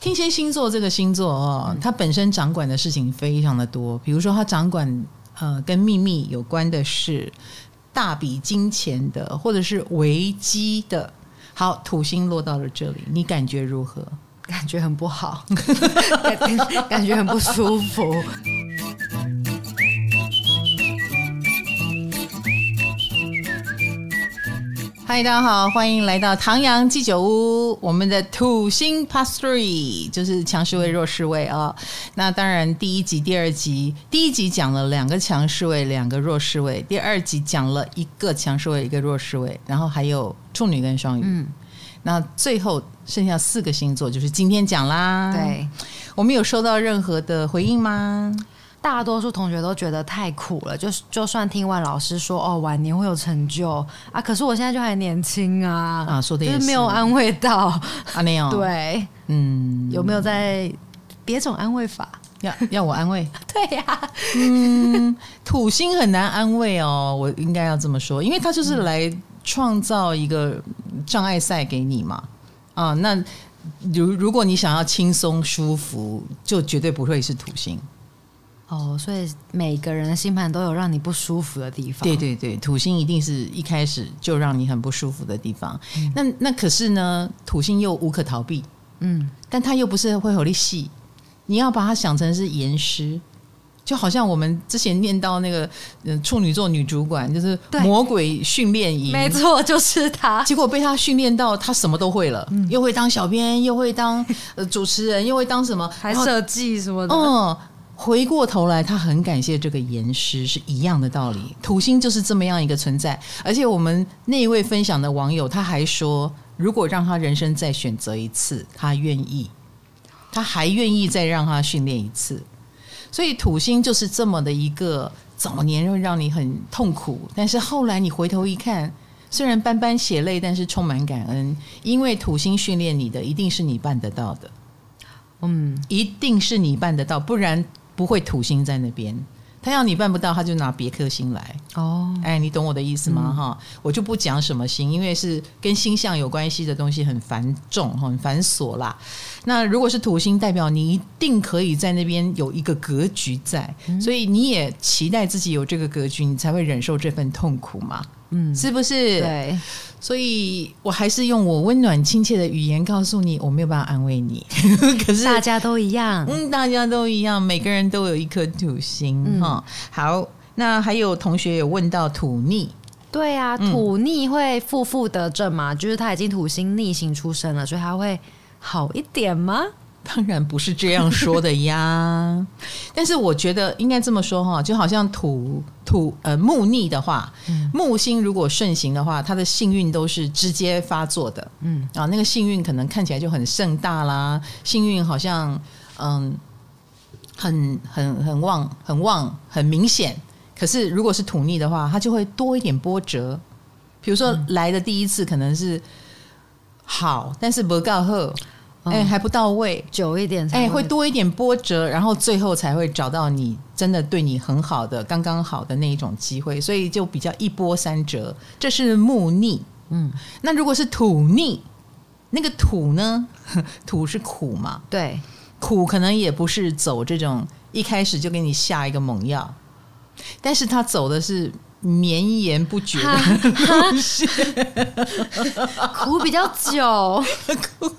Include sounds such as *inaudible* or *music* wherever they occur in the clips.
天蝎星座这个星座哦，它本身掌管的事情非常的多，比如说它掌管呃跟秘密有关的事，大笔金钱的，或者是危机的。好，土星落到了这里，你感觉如何？感觉很不好，*laughs* 感，感觉很不舒服。嗨，大家好，欢迎来到唐阳鸡酒屋。我们的土星 Past Three 就是强势位、弱势位啊、哦。那当然，第一集、第二集，第一集讲了两个强势位，两个弱势位；第二集讲了一个强势位，一个弱势位，然后还有处女跟双鱼。嗯，那最后剩下四个星座，就是今天讲啦。对，我们有收到任何的回应吗？大多数同学都觉得太苦了，就是就算听完老师说哦，晚年会有成就啊，可是我现在就还年轻啊啊，说的也是，就是没有安慰到。啊，没有对，嗯，有没有在别种安慰法？要要我安慰？*laughs* 对呀、啊，嗯，土星很难安慰哦，我应该要这么说，因为他就是来创造一个障碍赛给你嘛。啊，那如如果你想要轻松舒服，就绝对不会是土星。哦，所以每个人的星盘都有让你不舒服的地方。对对对，土星一定是一开始就让你很不舒服的地方。嗯、那那可是呢，土星又无可逃避。嗯，但它又不是会有力气，你要把它想成是严师，就好像我们之前念到那个嗯处女座女主管，就是魔鬼训练营，没错，就是他。结果被他训练到他什么都会了，嗯、又会当小编，又会当呃主持人，又会当什么，还设计什么的。嗯。回过头来，他很感谢这个严师，是一样的道理。土星就是这么样一个存在，而且我们那一位分享的网友他还说，如果让他人生再选择一次，他愿意，他还愿意再让他训练一次。所以土星就是这么的一个早年会让你很痛苦，但是后来你回头一看，虽然斑斑血泪，但是充满感恩，因为土星训练你的一定是你办得到的，嗯，一定是你办得到，不然。不会土星在那边，他要你办不到，他就拿别颗星来。哦，哎，你懂我的意思吗？哈、嗯，我就不讲什么星，因为是跟星象有关系的东西很繁重，很繁琐啦。那如果是土星，代表你一定可以在那边有一个格局在，嗯、所以你也期待自己有这个格局，你才会忍受这份痛苦嘛。嗯，是不是？对。所以我还是用我温暖亲切的语言告诉你，我没有办法安慰你。*laughs* 可是大家都一样，嗯，大家都一样，每个人都有一颗土星哈、嗯。好，那还有同学有问到土逆，对啊，土逆会负负得正吗？就是他已经土星逆行出生了，所以他会好一点吗？当然不是这样说的呀，*laughs* 但是我觉得应该这么说哈，就好像土土呃木逆的话，嗯、木星如果顺行的话，它的幸运都是直接发作的，嗯。啊，那个幸运可能看起来就很盛大啦，幸运好像嗯很很很旺很旺很明显，可是如果是土逆的话，它就会多一点波折，比如说来的第一次可能是好，但是不够好。哎，还不到位，久一点，哎，会多一点波折，然后最后才会找到你真的对你很好的、刚刚好的那一种机会，所以就比较一波三折。这是木逆，嗯，那如果是土逆，那个土呢？*laughs* 土是苦嘛？对，苦可能也不是走这种一开始就给你下一个猛药，但是他走的是绵延不绝苦比较久。*laughs* 苦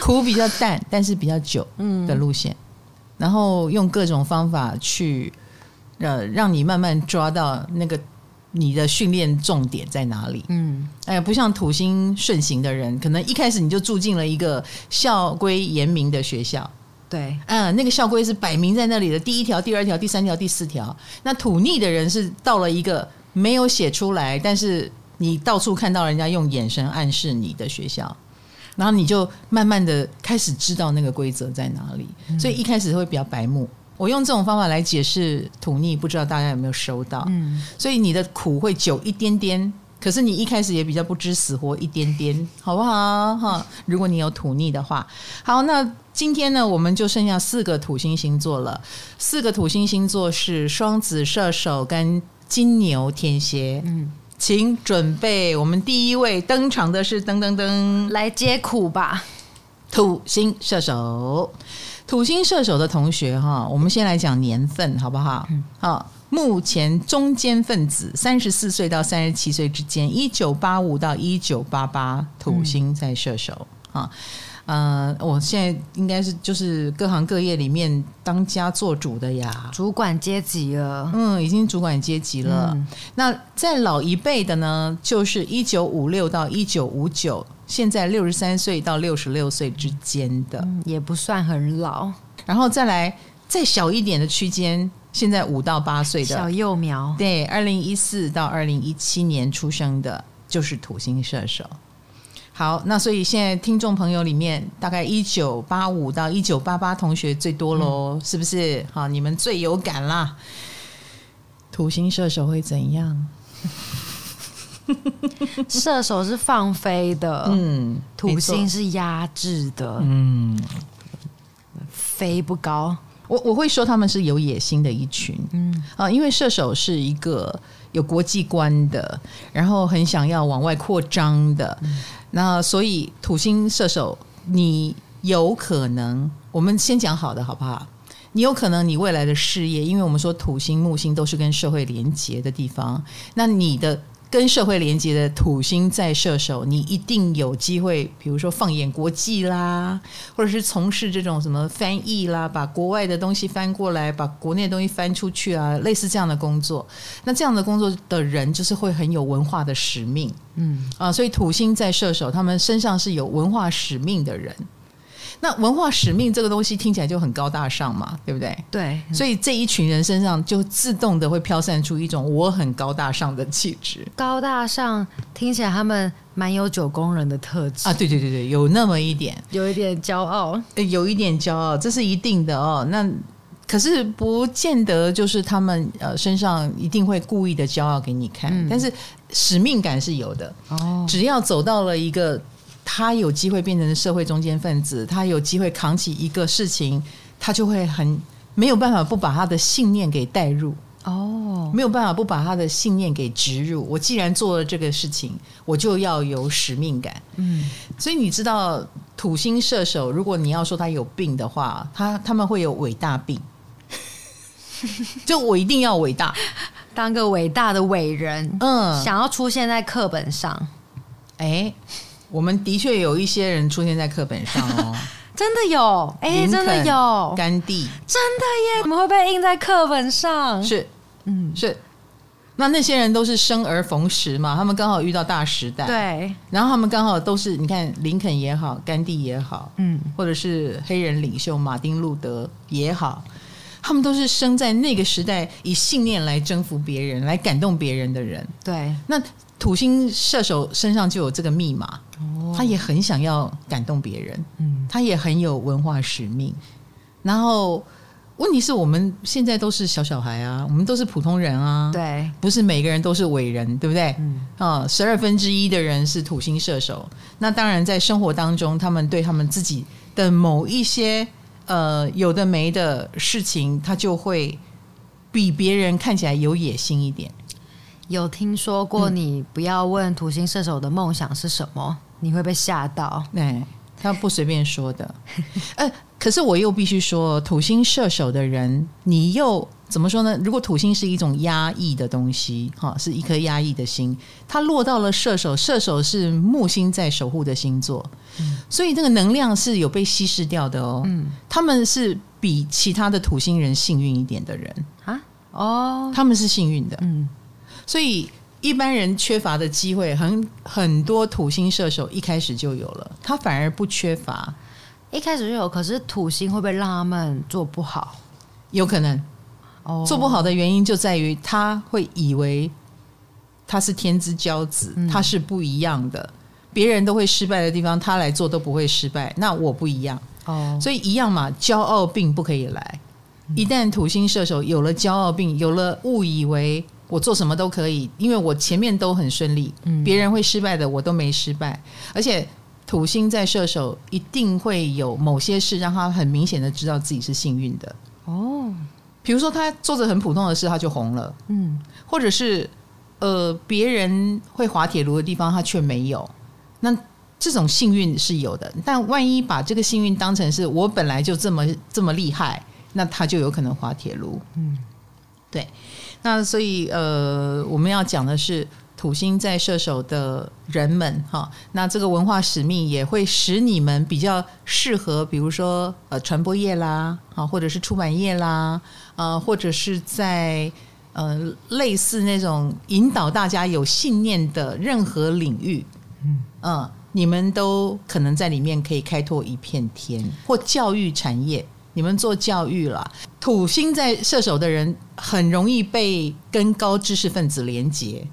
*laughs* 比较淡，但是比较久的路线，嗯、然后用各种方法去呃让你慢慢抓到那个你的训练重点在哪里。嗯，哎，不像土星顺行的人，可能一开始你就住进了一个校规严明的学校。对，嗯，那个校规是摆明在那里的，第一条、第二条、第三条、第四条。那土逆的人是到了一个没有写出来，但是你到处看到人家用眼神暗示你的学校。然后你就慢慢的开始知道那个规则在哪里，所以一开始会比较白目。我用这种方法来解释土逆，不知道大家有没有收到？嗯，所以你的苦会久一点点，可是你一开始也比较不知死活一点点，*laughs* 好不好？哈，如果你有土逆的话，好，那今天呢，我们就剩下四个土星星座了。四个土星星座是双子、射手跟金牛、天蝎。嗯。请准备，我们第一位登场的是噔噔噔，来接苦吧。土星射手，土星射手的同学哈，我们先来讲年份好不好？嗯，好，目前中间分子，三十四岁到三十七岁之间，一九八五到一九八八，土星在射手啊。嗯呃，我现在应该是就是各行各业里面当家做主的呀，主管阶级了，嗯，已经主管阶级了。嗯、那在老一辈的呢，就是一九五六到一九五九，现在六十三岁到六十六岁之间的，嗯，也不算很老。然后再来再小一点的区间，现在五到八岁的小幼苗，对，二零一四到二零一七年出生的，就是土星射手。好，那所以现在听众朋友里面，大概一九八五到一九八八同学最多喽，嗯、是不是？好，你们最有感啦。土星射手会怎样？*laughs* 射手是放飞的，嗯，土星是压制的，嗯，飞不高。我我会说他们是有野心的一群，嗯啊，因为射手是一个有国际观的，然后很想要往外扩张的。嗯那所以土星射手，你有可能，我们先讲好的好不好？你有可能你未来的事业，因为我们说土星、木星都是跟社会连接的地方，那你的。跟社会连接的土星在射手，你一定有机会，比如说放眼国际啦，或者是从事这种什么翻译啦，把国外的东西翻过来，把国内的东西翻出去啊，类似这样的工作。那这样的工作的人，就是会很有文化的使命，嗯啊，所以土星在射手，他们身上是有文化使命的人。那文化使命这个东西听起来就很高大上嘛，对不对？对，所以这一群人身上就自动的会飘散出一种我很高大上的气质。高大上听起来他们蛮有九宫人的特质啊，对对对对，有那么一点，有一点骄傲，有一点骄傲，这是一定的哦。那可是不见得就是他们呃身上一定会故意的骄傲给你看，嗯、但是使命感是有的哦。只要走到了一个。他有机会变成社会中间分子，他有机会扛起一个事情，他就会很没有办法不把他的信念给带入哦，没有办法不把他的信念给植入。我既然做了这个事情，我就要有使命感。嗯，所以你知道土星射手，如果你要说他有病的话，他他们会有伟大病，*laughs* 就我一定要伟大，当个伟大的伟人，嗯，想要出现在课本上，哎。我们的确有一些人出现在课本上哦，*laughs* 真的有，哎、欸，真的有，甘地，真的耶，怎么会被印在课本上？是，嗯，是。那那些人都是生而逢时嘛，他们刚好遇到大时代，对。然后他们刚好都是，你看林肯也好，甘地也好，嗯，或者是黑人领袖马丁路德也好，他们都是生在那个时代，以信念来征服别人，来感动别人的人。对，那。土星射手身上就有这个密码，哦他也很想要感动别人，嗯，他也很有文化使命。然后问题是我们现在都是小小孩啊，我们都是普通人啊，对，不是每个人都是伟人，对不对？嗯，啊，十二分之一的人是土星射手，那当然在生活当中，他们对他们自己的某一些呃有的没的事情，他就会比别人看起来有野心一点。有听说过，你不要问土星射手的梦想是什么，你会被吓到。对，他不随便说的。*laughs* 呃，可是我又必须说，土星射手的人，你又怎么说呢？如果土星是一种压抑的东西，哈，是一颗压抑的心，它落到了射手，射手是木星在守护的星座，嗯，所以这个能量是有被稀释掉的哦。嗯，他们是比其他的土星人幸运一点的人啊。哦，他们是幸运的。嗯。所以一般人缺乏的机会，很很多土星射手一开始就有了，他反而不缺乏，一开始就有。可是土星会不会让他们做不好？有可能。哦，做不好的原因就在于他会以为他是天之骄子，他是不一样的。别人都会失败的地方，他来做都不会失败。那我不一样哦，所以一样嘛，骄傲病不可以来。一旦土星射手有了骄傲病，有了误以为。我做什么都可以，因为我前面都很顺利，别人会失败的，我都没失败。而且土星在射手，一定会有某些事让他很明显的知道自己是幸运的。哦，比如说他做着很普通的事，他就红了。嗯，或者是呃，别人会滑铁卢的地方，他却没有。那这种幸运是有的，但万一把这个幸运当成是我本来就这么这么厉害，那他就有可能滑铁卢。嗯，对。那所以呃，我们要讲的是土星在射手的人们哈，那这个文化使命也会使你们比较适合，比如说呃传播业啦，啊或者是出版业啦，呃或者是在呃类似那种引导大家有信念的任何领域，嗯嗯，你们都可能在里面可以开拓一片天，或教育产业。你们做教育了，土星在射手的人很容易被跟高知识分子连结，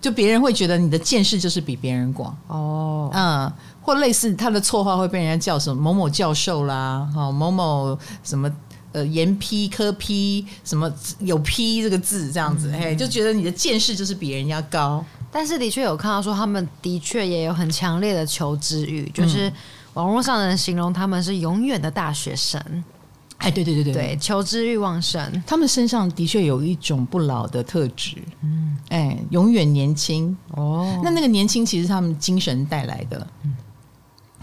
就别人会觉得你的见识就是比别人广哦，嗯，或类似他的绰号会被人家叫什么某某教授啦，哈某某什么呃研批科批什么有批这个字这样子，嘿，就觉得你的见识就是比人家高。但是的确有看到说他们的确也有很强烈的求知欲，就是网络上的人形容他们是永远的大学生。哎，对对对对，对，求知欲旺盛，他们身上的确有一种不老的特质，嗯，哎，永远年轻。哦。那那个年轻其实他们精神带来的，嗯，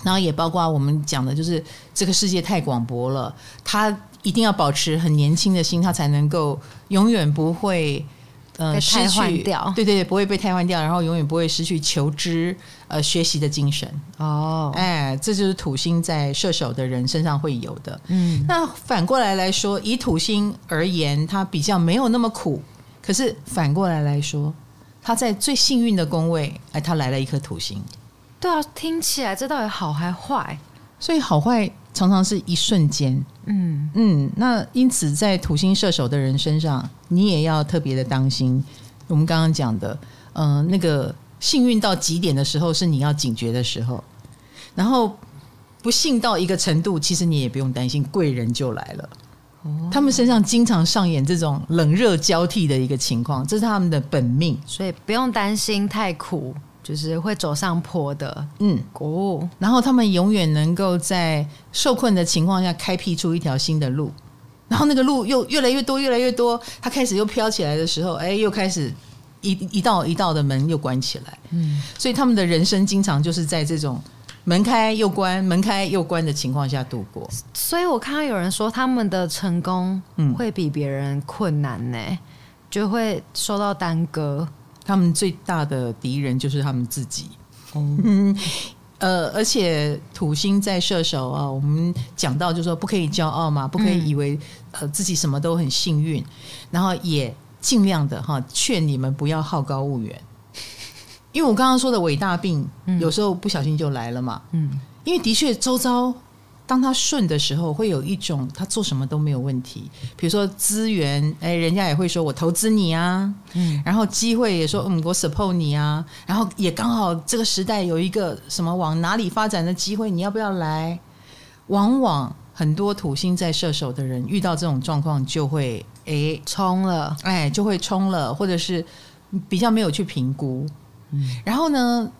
然后也包括我们讲的，就是这个世界太广博了，他一定要保持很年轻的心，他才能够永远不会。呃，失去掉，对对对，不会被替换掉，然后永远不会失去求知、呃学习的精神。哦，哎，这就是土星在射手的人身上会有的。嗯，那反过来来说，以土星而言，它比较没有那么苦。可是反过来来说，他在最幸运的宫位，哎，他来了一颗土星。对啊，听起来这到底好还坏？所以好坏常常是一瞬间。嗯嗯，那因此在土星射手的人身上，你也要特别的当心。我们刚刚讲的，嗯、呃，那个幸运到极点的时候，是你要警觉的时候；然后不幸到一个程度，其实你也不用担心，贵人就来了。哦，他们身上经常上演这种冷热交替的一个情况，这是他们的本命，所以不用担心太苦。就是会走上坡的，嗯，哦，然后他们永远能够在受困的情况下开辟出一条新的路，然后那个路又越来越多，越来越多，它开始又飘起来的时候，哎，又开始一一道一道的门又关起来，嗯，所以他们的人生经常就是在这种门开又关、门开又关的情况下度过。所以我看到有人说他们的成功会比别人困难呢，就会受到耽搁。他们最大的敌人就是他们自己。嗯，*laughs* 呃，而且土星在射手啊，我们讲到就是说不可以骄傲嘛，不可以以为呃自己什么都很幸运，然后也尽量的哈劝你们不要好高骛远，因为我刚刚说的伟大病有时候不小心就来了嘛。嗯，因为的确周遭。当他顺的时候，会有一种他做什么都没有问题。比如说资源，哎，人家也会说我投资你啊，嗯，然后机会也说嗯，我 support 你啊，然后也刚好这个时代有一个什么往哪里发展的机会，你要不要来？往往很多土星在射手的人遇到这种状况，就会哎冲了，哎就会冲了，或者是比较没有去评估，嗯，然后呢？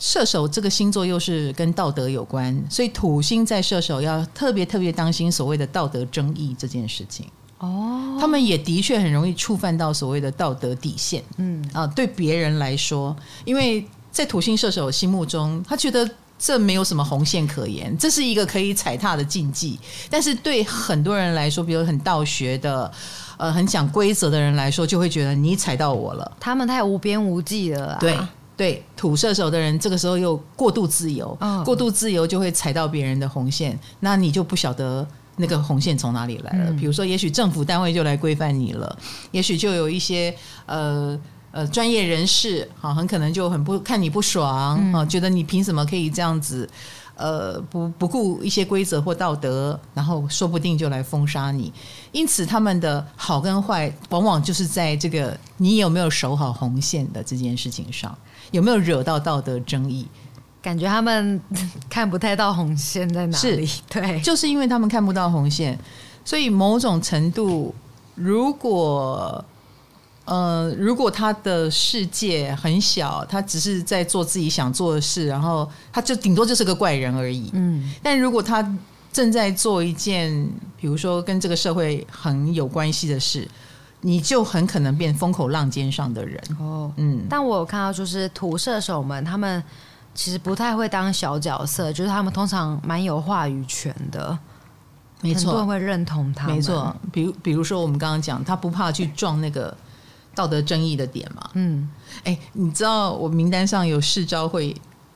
射手这个星座又是跟道德有关，所以土星在射手要特别特别当心所谓的道德争议这件事情。哦，他们也的确很容易触犯到所谓的道德底线。嗯啊，对别人来说，因为在土星射手心目中，他觉得这没有什么红线可言，这是一个可以踩踏的禁忌。但是对很多人来说，比如很道学的、呃很讲规则的人来说，就会觉得你踩到我了，他们太无边无际了。对。对土射手的人，这个时候又过度自由，哦、过度自由就会踩到别人的红线，那你就不晓得那个红线从哪里来了。嗯、比如说，也许政府单位就来规范你了，也许就有一些呃呃专业人士，好，很可能就很不看你不爽，啊、嗯，觉得你凭什么可以这样子，呃，不不顾一些规则或道德，然后说不定就来封杀你。因此，他们的好跟坏，往往就是在这个你有没有守好红线的这件事情上。有没有惹到道德争议？感觉他们 *laughs* 看不太到红线在哪里。对，就是因为他们看不到红线，所以某种程度，如果呃，如果他的世界很小，他只是在做自己想做的事，然后他就顶多就是个怪人而已。嗯，但如果他正在做一件，比如说跟这个社会很有关系的事。你就很可能变风口浪尖上的人哦，嗯。但我有看到，就是土射手们，他们其实不太会当小角色，就是他们通常蛮有话语权的。没错，很多人会认同他。没错，比如比如说我们刚刚讲，他不怕去撞那个道德争议的点嘛。嗯，哎，你知道我名单上有世昭会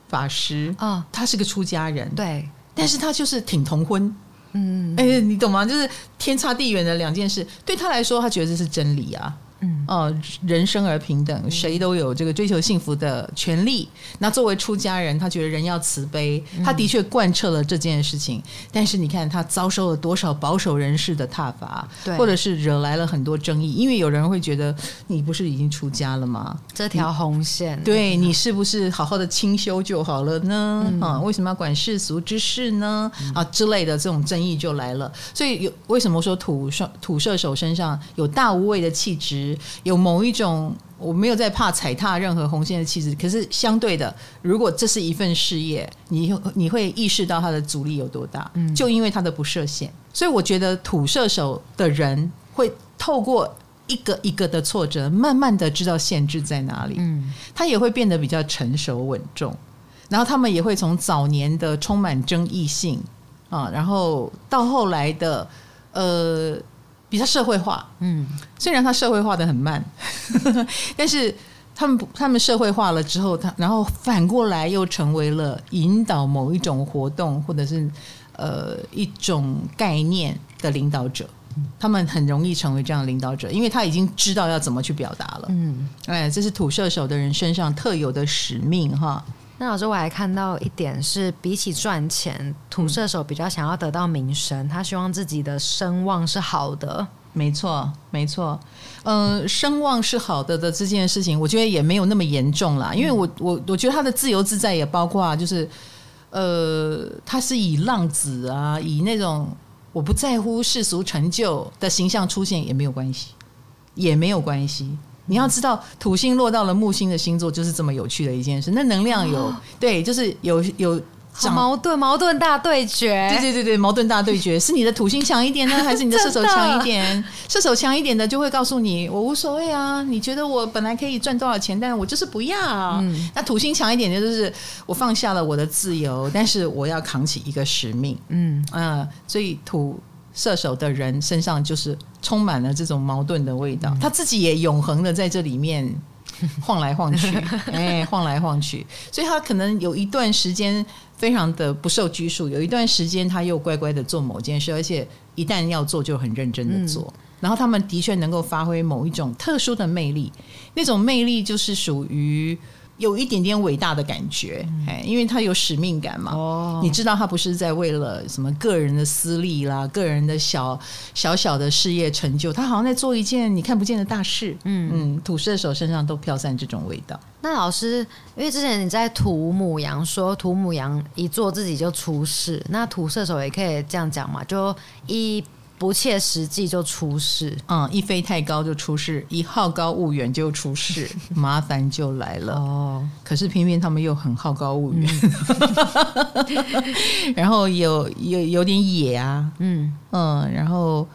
法师啊，哦、他是个出家人，对，但是他就是挺同婚。嗯，哎，你懂吗？就是天差地远的两件事，对他来说，他觉得这是真理啊。嗯，哦，人生而平等，谁都有这个追求幸福的权利。那作为出家人，他觉得人要慈悲，他的确贯彻了这件事情。但是你看，他遭受了多少保守人士的挞伐，对，或者是惹来了很多争议。因为有人会觉得，你不是已经出家了吗？这条红线，对，你是不是好好的清修就好了呢？啊，为什么要管世俗之事呢？啊，之类的这种争议就来了。所以有为什么说土双土射手身上有大无畏的气质？有某一种我没有在怕踩踏任何红线的气质，可是相对的，如果这是一份事业，你你会意识到它的阻力有多大？嗯，就因为它的不设限，所以我觉得土射手的人会透过一个一个的挫折，慢慢的知道限制在哪里。嗯，他也会变得比较成熟稳重，然后他们也会从早年的充满争议性啊，然后到后来的呃。比较社会化，嗯，虽然他社会化的很慢，*laughs* 但是他们他们社会化了之后，他然后反过来又成为了引导某一种活动或者是呃一种概念的领导者，他们很容易成为这样的领导者，因为他已经知道要怎么去表达了，嗯，哎，这是土射手的人身上特有的使命哈。那老师，我还看到一点是，比起赚钱，土射手比较想要得到名声，他希望自己的声望是好的。没错，没错，嗯、呃，声望是好的的这件事情，我觉得也没有那么严重啦。因为我我我觉得他的自由自在也包括就是，呃，他是以浪子啊，以那种我不在乎世俗成就的形象出现也没有关系，也没有关系。你要知道，土星落到了木星的星座，就是这么有趣的一件事。那能量有、哦、对，就是有有矛盾，矛盾大对决。对对对对，矛盾大对决，是你的土星强一点呢，还是你的射手强一点？*laughs* 射手强一点的就会告诉你，我无所谓啊。你觉得我本来可以赚多少钱，但是我就是不要。嗯、那土星强一点的就是我放下了我的自由，但是我要扛起一个使命。嗯嗯、呃，所以土。射手的人身上就是充满了这种矛盾的味道，嗯、他自己也永恒的在这里面 *laughs* 晃来晃去，*laughs* 哎，晃来晃去，所以他可能有一段时间非常的不受拘束，有一段时间他又乖乖的做某件事，而且一旦要做就很认真的做，嗯、然后他们的确能够发挥某一种特殊的魅力，那种魅力就是属于。有一点点伟大的感觉，哎，因为他有使命感嘛。哦，你知道他不是在为了什么个人的私利啦，个人的小小小的事业成就，他好像在做一件你看不见的大事。嗯嗯，土射手身上都飘散这种味道。那老师，因为之前你在土母羊说土母羊一做自己就出事，那土射手也可以这样讲嘛？就一。不切实际就出事，嗯，一飞太高就出事，一好高骛远就出事，*laughs* 麻烦就来了。哦，可是偏偏他们又很好高骛远，嗯、*laughs* 然后有有有点野啊，嗯。嗯，然后。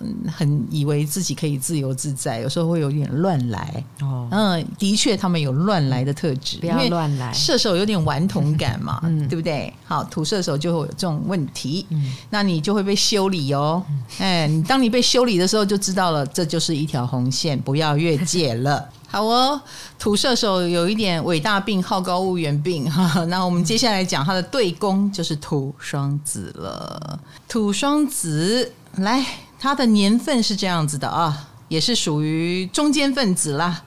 嗯，很以为自己可以自由自在，有时候会有点乱来。哦，嗯，的确，他们有乱来的特质，不要乱来。射手有点顽童感嘛，*laughs* 嗯，对不对？好，土射手就会有这种问题，嗯，那你就会被修理哦。哎，你当你被修理的时候，就知道了，这就是一条红线，不要越界了。*laughs* 好哦，土射手有一点伟大病，好高骛远病哈。那我们接下来讲他的对宫就是土双子了。土双子来。他的年份是这样子的啊，也是属于中间分子啦。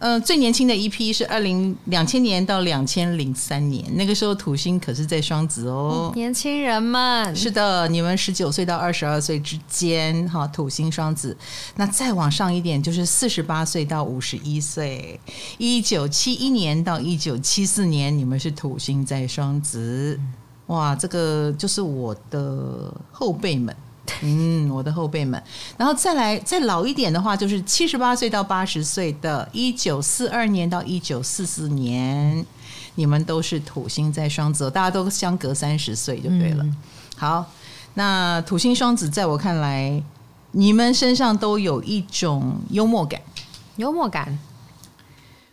嗯、呃，最年轻的一批是二零两千年到两千零三年，那个时候土星可是在双子哦。年轻人们，是的，你们十九岁到二十二岁之间，哈，土星双子。那再往上一点，就是四十八岁到五十一岁，一九七一年到一九七四年，你们是土星在双子。哇，这个就是我的后辈们。嗯，我的后辈们，然后再来再老一点的话，就是七十八岁到八十岁的，一九四二年到一九四四年，你们都是土星在双子，大家都相隔三十岁就对了。嗯、好，那土星双子在我看来，你们身上都有一种幽默感，幽默感，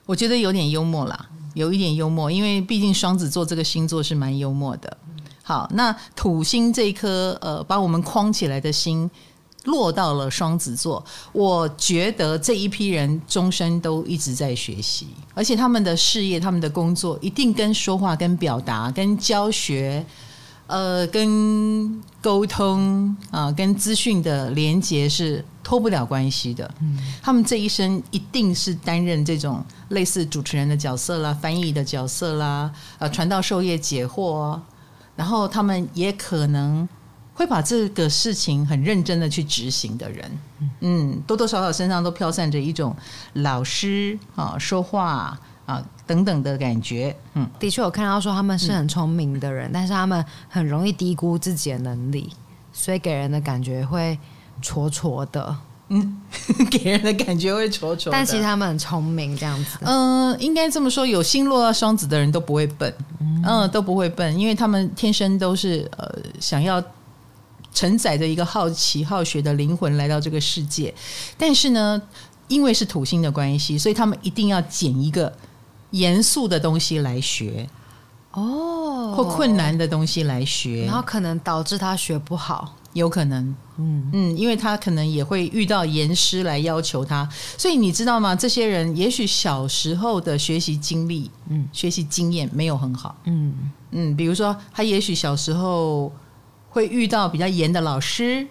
我觉得有点幽默啦。有一点幽默，因为毕竟双子座这个星座是蛮幽默的。好，那土星这一颗呃把我们框起来的心落到了双子座，我觉得这一批人终身都一直在学习，而且他们的事业、他们的工作一定跟说话、跟表达、跟教学。呃，跟沟通啊，跟资讯的连接是脱不了关系的。嗯，他们这一生一定是担任这种类似主持人的角色啦、翻译的角色啦、呃，传道授业解惑，然后他们也可能会把这个事情很认真的去执行的人。嗯，多多少少身上都飘散着一种老师啊说话。啊，等等的感觉，嗯，的确有看到说他们是很聪明的人，但是他们很容易低估自己的能力，所以给人的感觉会挫挫的，嗯，给人的感觉会丑丑。但其实他们很聪明，这样子，嗯，应该这么说，有星落到双子的人都不会笨，嗯，嗯，都不会笨，因为他们天生都是呃想要承载着一个好奇、好学的灵魂来到这个世界，但是呢，因为是土星的关系，所以他们一定要捡一个。严肃的东西来学。哦，或困难的东西来学，然后可能导致他学不好，有可能，嗯嗯，因为他可能也会遇到严师来要求他，所以你知道吗？这些人也许小时候的学习经历，嗯，学习经验没有很好，嗯嗯，比如说他也许小时候会遇到比较严的老师。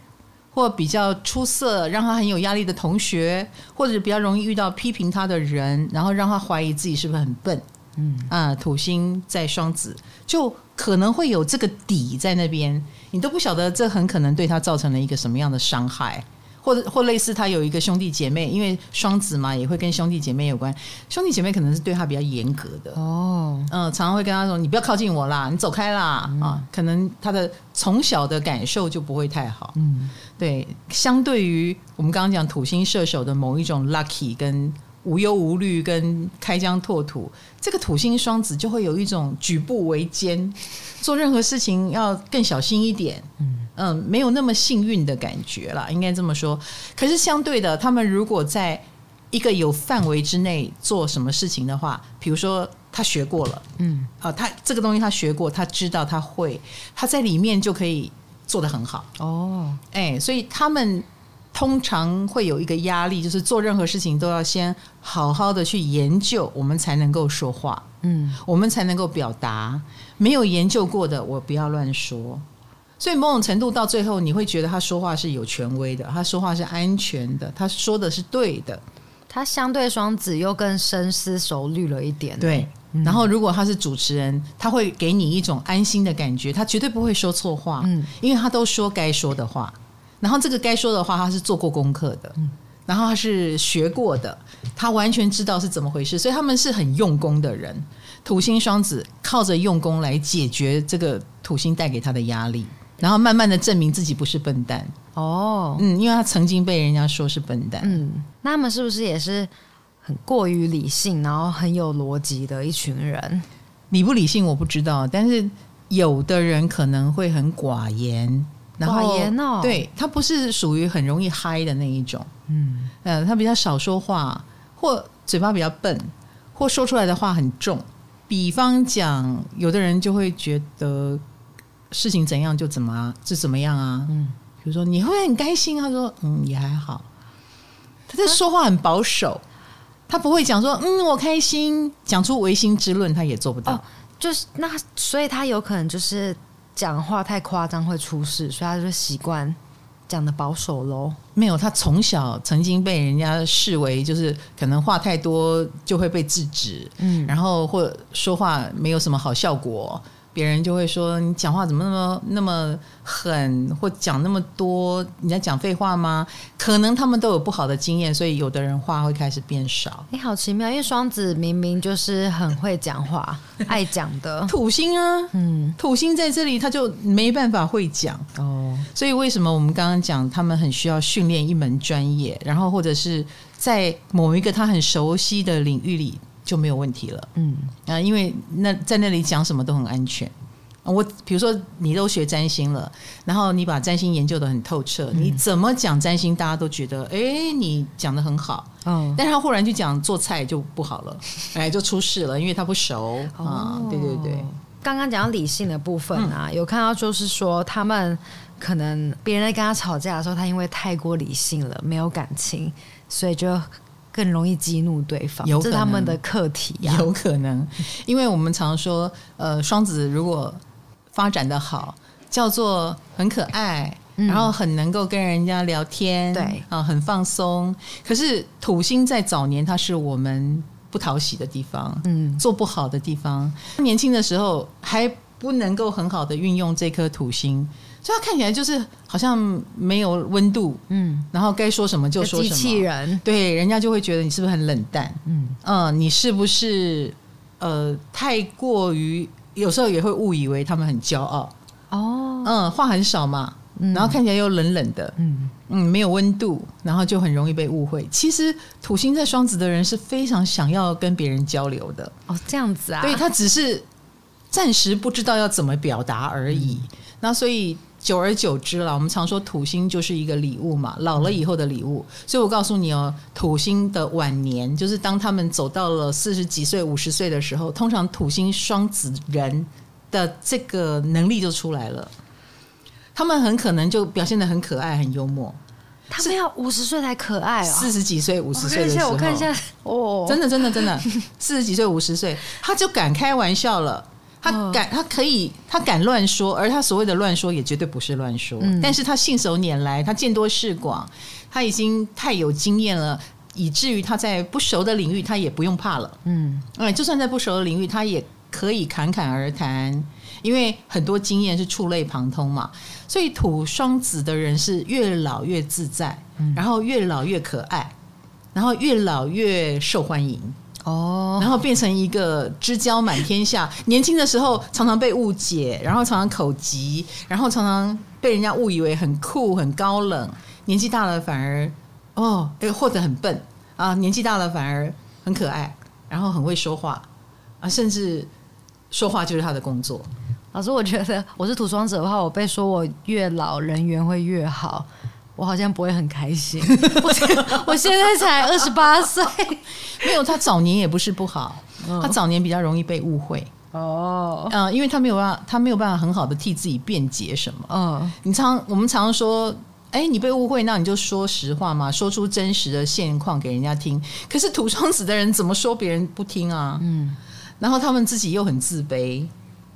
或比较出色，让他很有压力的同学，或者比较容易遇到批评他的人，然后让他怀疑自己是不是很笨。嗯啊，土星在双子，就可能会有这个底在那边，你都不晓得这很可能对他造成了一个什么样的伤害。或者或类似他有一个兄弟姐妹，因为双子嘛，也会跟兄弟姐妹有关。兄弟姐妹可能是对他比较严格的哦，嗯，常常会跟他说：“你不要靠近我啦，你走开啦。嗯”啊，可能他的从小的感受就不会太好。嗯，对，相对于我们刚刚讲土星射手的某一种 lucky 跟无忧无虑跟开疆拓土，这个土星双子就会有一种举步维艰，做任何事情要更小心一点。嗯。嗯，没有那么幸运的感觉了，应该这么说。可是相对的，他们如果在一个有范围之内做什么事情的话，比如说他学过了，嗯，啊，他这个东西他学过，他知道他会，他在里面就可以做得很好。哦，哎，所以他们通常会有一个压力，就是做任何事情都要先好好的去研究，我们才能够说话，嗯，我们才能够表达。没有研究过的，我不要乱说。所以某种程度到最后，你会觉得他说话是有权威的，他说话是安全的，他说的是对的。他相对双子又更深思熟虑了一点。对，然后如果他是主持人，他会给你一种安心的感觉，他绝对不会说错话，嗯，因为他都说该说的话。然后这个该说的话，他是做过功课的，嗯，然后他是学过的，他完全知道是怎么回事，所以他们是很用功的人。土星双子靠着用功来解决这个土星带给他的压力。然后慢慢的证明自己不是笨蛋哦，嗯，因为他曾经被人家说是笨蛋，嗯，那他们是不是也是很过于理性，然后很有逻辑的一群人？理不理性我不知道，但是有的人可能会很寡言，然后对，他不是属于很容易嗨的那一种，嗯，呃，他比较少说话，或嘴巴比较笨，或说出来的话很重。比方讲，有的人就会觉得。事情怎样就怎么就怎么样啊？嗯，比如说你会很开心，他说嗯也还好，他在说话很保守，他不会讲说嗯我开心，讲出违心之论他也做不到。哦，就是那所以他有可能就是讲话太夸张会出事，所以他就习惯讲的保守喽。没有，他从小曾经被人家视为就是可能话太多就会被制止，嗯，然后或说话没有什么好效果。别人就会说你讲话怎么那么那么狠，或讲那么多，你在讲废话吗？可能他们都有不好的经验，所以有的人话会开始变少。你好奇妙，因为双子明明就是很会讲话、*laughs* 爱讲的土星啊，嗯，土星在这里他就没办法会讲哦。所以为什么我们刚刚讲他们很需要训练一门专业，然后或者是在某一个他很熟悉的领域里。就没有问题了，嗯。啊，因为那在那里讲什么都很安全，我比如说，你都学占星了，然后你把占星研究的很透彻，嗯、你怎么讲占星，大家都觉得，哎，你讲的很好。嗯，但是他忽然就讲做菜就不好了，*laughs* 哎，就出事了，因为他不熟。啊。哦、对对对，刚刚讲到理性的部分啊，嗯、有看到就是说，他们可能别人在跟他吵架的时候，他因为太过理性了，没有感情，所以就更容易激怒对方，这是他们的课题呀、啊。有可能，因为我们常说，呃，双子如果发展的好，叫做很可爱，嗯、然后很能够跟人家聊天，对啊、呃，很放松。可是土星在早年，它是我们不讨喜的地方，嗯，做不好的地方。年轻的时候还不能够很好的运用这颗土星，所以他看起来就是好像没有温度，嗯，然后该说什么就说什么，机器人，对，人家就会觉得你是不是很冷淡，嗯。嗯、呃，你是不是呃太过于。有时候也会误以为他们很骄傲。哦，嗯，话很少嘛，然后看起来又冷冷的，嗯。嗯，没有温度，然后就很容易被误会。其实土星在双子的人是非常想要跟别人交流的。哦，这样子啊，对，他只是暂时不知道要怎么表达而已。那所以。久而久之了，我们常说土星就是一个礼物嘛，老了以后的礼物。所以我告诉你哦，土星的晚年，就是当他们走到了四十几岁、五十岁的时候，通常土星双子人的这个能力就出来了。他们很可能就表现的很可爱、很幽默。他们要五十岁才可爱哦，四十几岁、五十岁的时候，我看一下，哦，真的，真的，真的，四十几岁、五十岁，他就敢开玩笑了。他敢，他可以，他敢乱说，而他所谓的乱说也绝对不是乱说。嗯、但是他信手拈来，他见多识广，他已经太有经验了，以至于他在不熟的领域他也不用怕了。嗯，哎，就算在不熟的领域，他也可以侃侃而谈，因为很多经验是触类旁通嘛。所以土双子的人是越老越自在，嗯、然后越老越可爱，然后越老越受欢迎。哦，然后变成一个知交满天下。年轻的时候常常被误解，然后常常口疾，然后常常被人家误以为很酷、很高冷。年纪大了反而哦，或者很笨啊。年纪大了反而很可爱，然后很会说话啊，甚至说话就是他的工作。老师，我觉得我是土双子的话，我被说我越老人缘会越好。我好像不会很开心。*laughs* 我我现在才二十八岁，*laughs* 没有他早年也不是不好，他早年比较容易被误会哦，嗯，因为他没有办法，他没有办法很好的替自己辩解什么。嗯，你常我们常常说，哎，你被误会，那你就说实话嘛，说出真实的现况给人家听。可是土双子的人怎么说别人不听啊？嗯，然后他们自己又很自卑。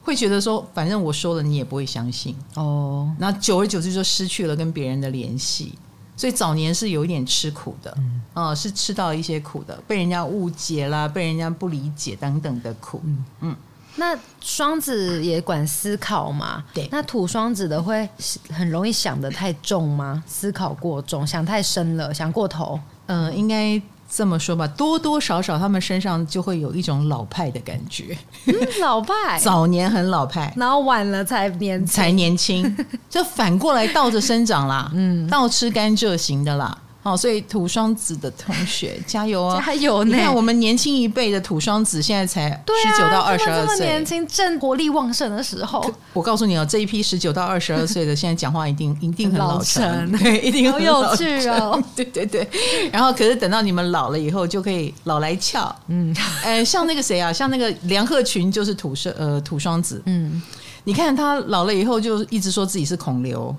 会觉得说，反正我说了你也不会相信哦。那久而久之就失去了跟别人的联系，所以早年是有一点吃苦的，嗯，哦，是吃到一些苦的，被人家误解啦，被人家不理解等等的苦。嗯嗯。那双子也管思考嘛？对。那土双子的会很容易想的太重吗？思考过重，想太深了，想过头。嗯，应该。这么说吧，多多少少他们身上就会有一种老派的感觉。嗯、老派，*laughs* 早年很老派，然后晚了才年才年轻，就反过来倒着生长啦。嗯，倒吃甘蔗型的啦。哦，所以土双子的同学加油啊！加油！*laughs* 你看我们年轻一辈的土双子，现在才十九到二十二岁，年轻正活力旺盛的时候。*laughs* 我告诉你哦，这一批十九到二十二岁的，现在讲话一定一定很老成，老对，一定很有趣哦。*laughs* 对对对，然后可是等到你们老了以后，就可以老来俏。嗯，哎，像那个谁啊，像那个梁鹤群，就是土生呃土双子。嗯，你看他老了以后，就一直说自己是孔刘。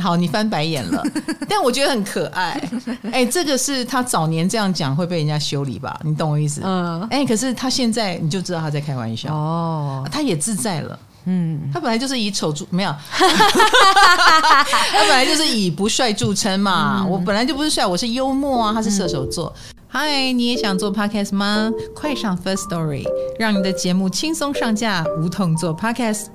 好，你翻白眼了，但我觉得很可爱。哎、欸，这个是他早年这样讲会被人家修理吧？你懂我意思？嗯。哎、欸，可是他现在你就知道他在开玩笑哦，他也自在了。嗯，他本来就是以丑著没有，*laughs* 他本来就是以不帅著称嘛。嗯、我本来就不是帅，我是幽默啊。他是射手座。嗨、嗯，你也想做 podcast 吗？快上 First Story，让你的节目轻松上架，无痛做 podcast。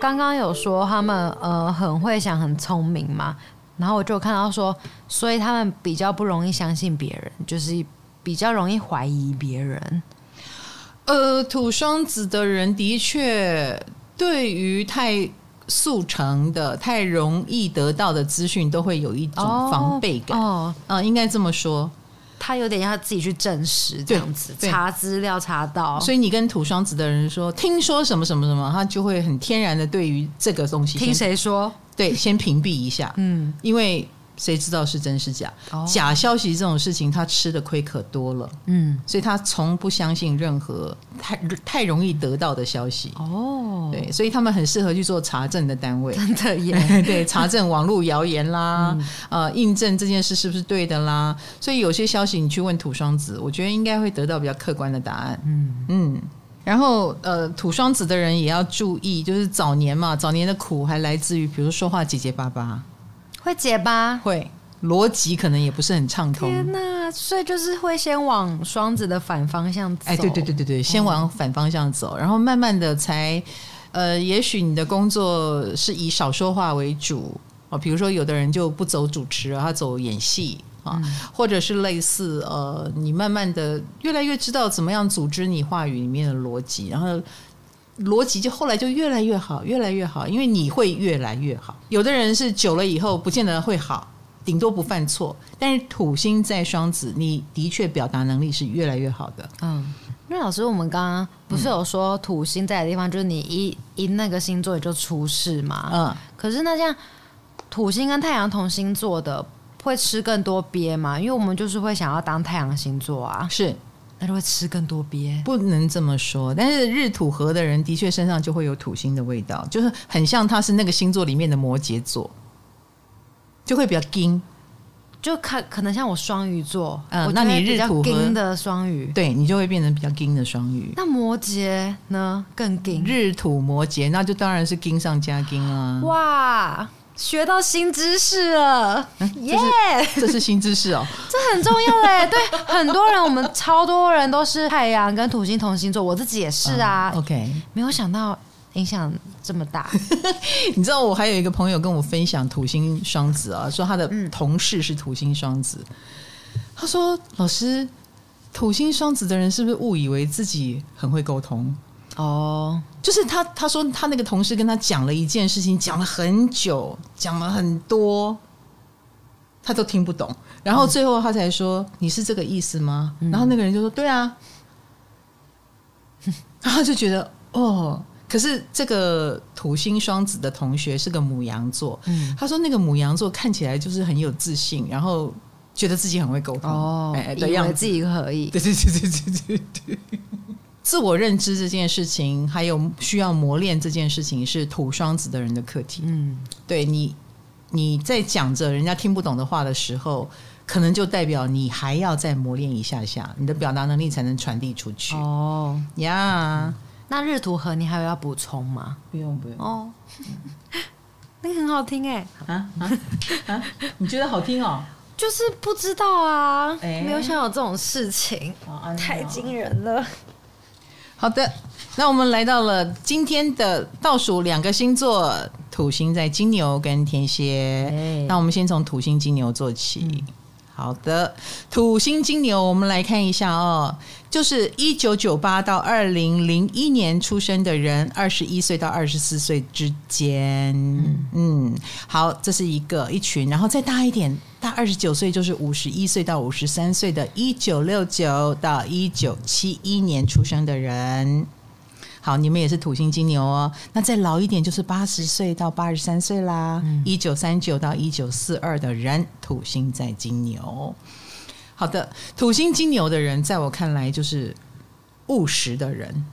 刚刚有说他们呃很会想很聪明嘛，然后我就看到说，所以他们比较不容易相信别人，就是比较容易怀疑别人。呃，土双子的人的确对于太速成的、太容易得到的资讯，都会有一种防备感。哦，啊、哦呃，应该这么说。他有点要自己去证实这样子，查资料查到。所以你跟土双子的人说，听说什么什么什么，他就会很天然的对于这个东西，听谁说？对，先屏蔽一下。嗯，因为。谁知道是真是假？哦、假消息这种事情，他吃的亏可多了。嗯，所以他从不相信任何太太容易得到的消息。哦，对，所以他们很适合去做查证的单位。真的耶，*laughs* 对，查证网络谣言啦，嗯、呃，印证这件事是不是对的啦。所以有些消息你去问土双子，我觉得应该会得到比较客观的答案。嗯嗯，然后呃，土双子的人也要注意，就是早年嘛，早年的苦还来自于，比如说话结结巴巴。会结巴，会逻辑可能也不是很畅通。天哪，所以就是会先往双子的反方向走。哎，对对对对对，先往反方向走，嗯、然后慢慢的才，呃，也许你的工作是以少说话为主啊，比如说有的人就不走主持，他走演戏啊，嗯、或者是类似呃，你慢慢的越来越知道怎么样组织你话语里面的逻辑，然后。逻辑就后来就越来越好，越来越好，因为你会越来越好。有的人是久了以后不见得会好，顶多不犯错。但是土星在双子，你的确表达能力是越来越好的。嗯，因为老师，我们刚刚不是有说土星在的地方，就是你一一那个星座也就出事嘛。嗯，可是那像土星跟太阳同星座的，会吃更多鳖吗？因为我们就是会想要当太阳星座啊。是。那就会吃更多鳖，不能这么说。但是日土合的人的确身上就会有土星的味道，就是很像他是那个星座里面的摩羯座，就会比较硬。就可可能像我双鱼座，嗯，那你日土合的双鱼，对你就会变成比较硬的双鱼。那摩羯呢？更硬。日土摩羯，那就当然是硬上加硬啊！哇。学到新知识了，耶！这是新知识哦，*laughs* 这很重要哎。*laughs* 对，很多人，我们超多人都是太阳跟土星同星座，我自己也是啊。OK，没有想到影响这么大。*laughs* 你知道我还有一个朋友跟我分享土星双子啊，说他的同事是土星双子，他说：“老师，土星双子的人是不是误以为自己很会沟通？”哦，就是他，他说他那个同事跟他讲了一件事情，讲了很久，讲了很多，他都听不懂。然后最后他才说：“你是这个意思吗？”然后那个人就说：“对啊。” *laughs* 然后就觉得哦，可是这个土星双子的同学是个母羊座，嗯，他说那个母羊座看起来就是很有自信，然后觉得自己很会沟通，哦，哎，以为自己可以，对对对对对对对。自我认知这件事情，还有需要磨练这件事情，是土双子的人的课题。嗯，对你，你在讲着人家听不懂的话的时候，可能就代表你还要再磨练一下下，你的表达能力才能传递出去。哦呀，yeah 嗯、那日图和你还有要补充吗？不用不用哦，*laughs* 那个很好听哎、欸，啊啊啊！*laughs* 你觉得好听哦？就是不知道啊，欸、没有想有这种事情，哦、太惊人了。好的，那我们来到了今天的倒数两个星座，土星在金牛跟天蝎。欸、那我们先从土星金牛做起。嗯、好的，土星金牛，我们来看一下哦，就是一九九八到二零零一年出生的人，二十一岁到二十四岁之间。嗯，嗯，好，这是一个一群，然后再大一点。大二十九岁就是五十一岁到五十三岁的，一九六九到一九七一年出生的人。好，你们也是土星金牛哦。那再老一点就是八十岁到八十三岁啦，一九三九到一九四二的人，土星在金牛。好的，土星金牛的人，在我看来就是务实的人，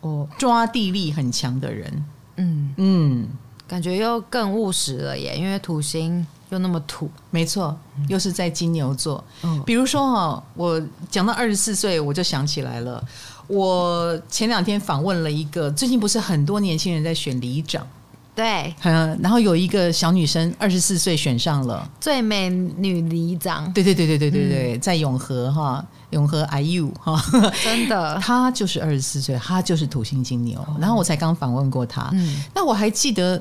哦，抓地力很强的人。嗯嗯，感觉又更务实了耶，因为土星。又那么土，没错，又是在金牛座。嗯，比如说哈，我讲到二十四岁，我就想起来了。我前两天访问了一个，最近不是很多年轻人在选里长，对，嗯，然后有一个小女生二十四岁选上了。最美女里长，对对对对对对对，嗯、在永和哈，永和 IU 哈，*laughs* 真的，*laughs* 她就是二十四岁，她就是土星金牛。然后我才刚访问过她，嗯，那我还记得，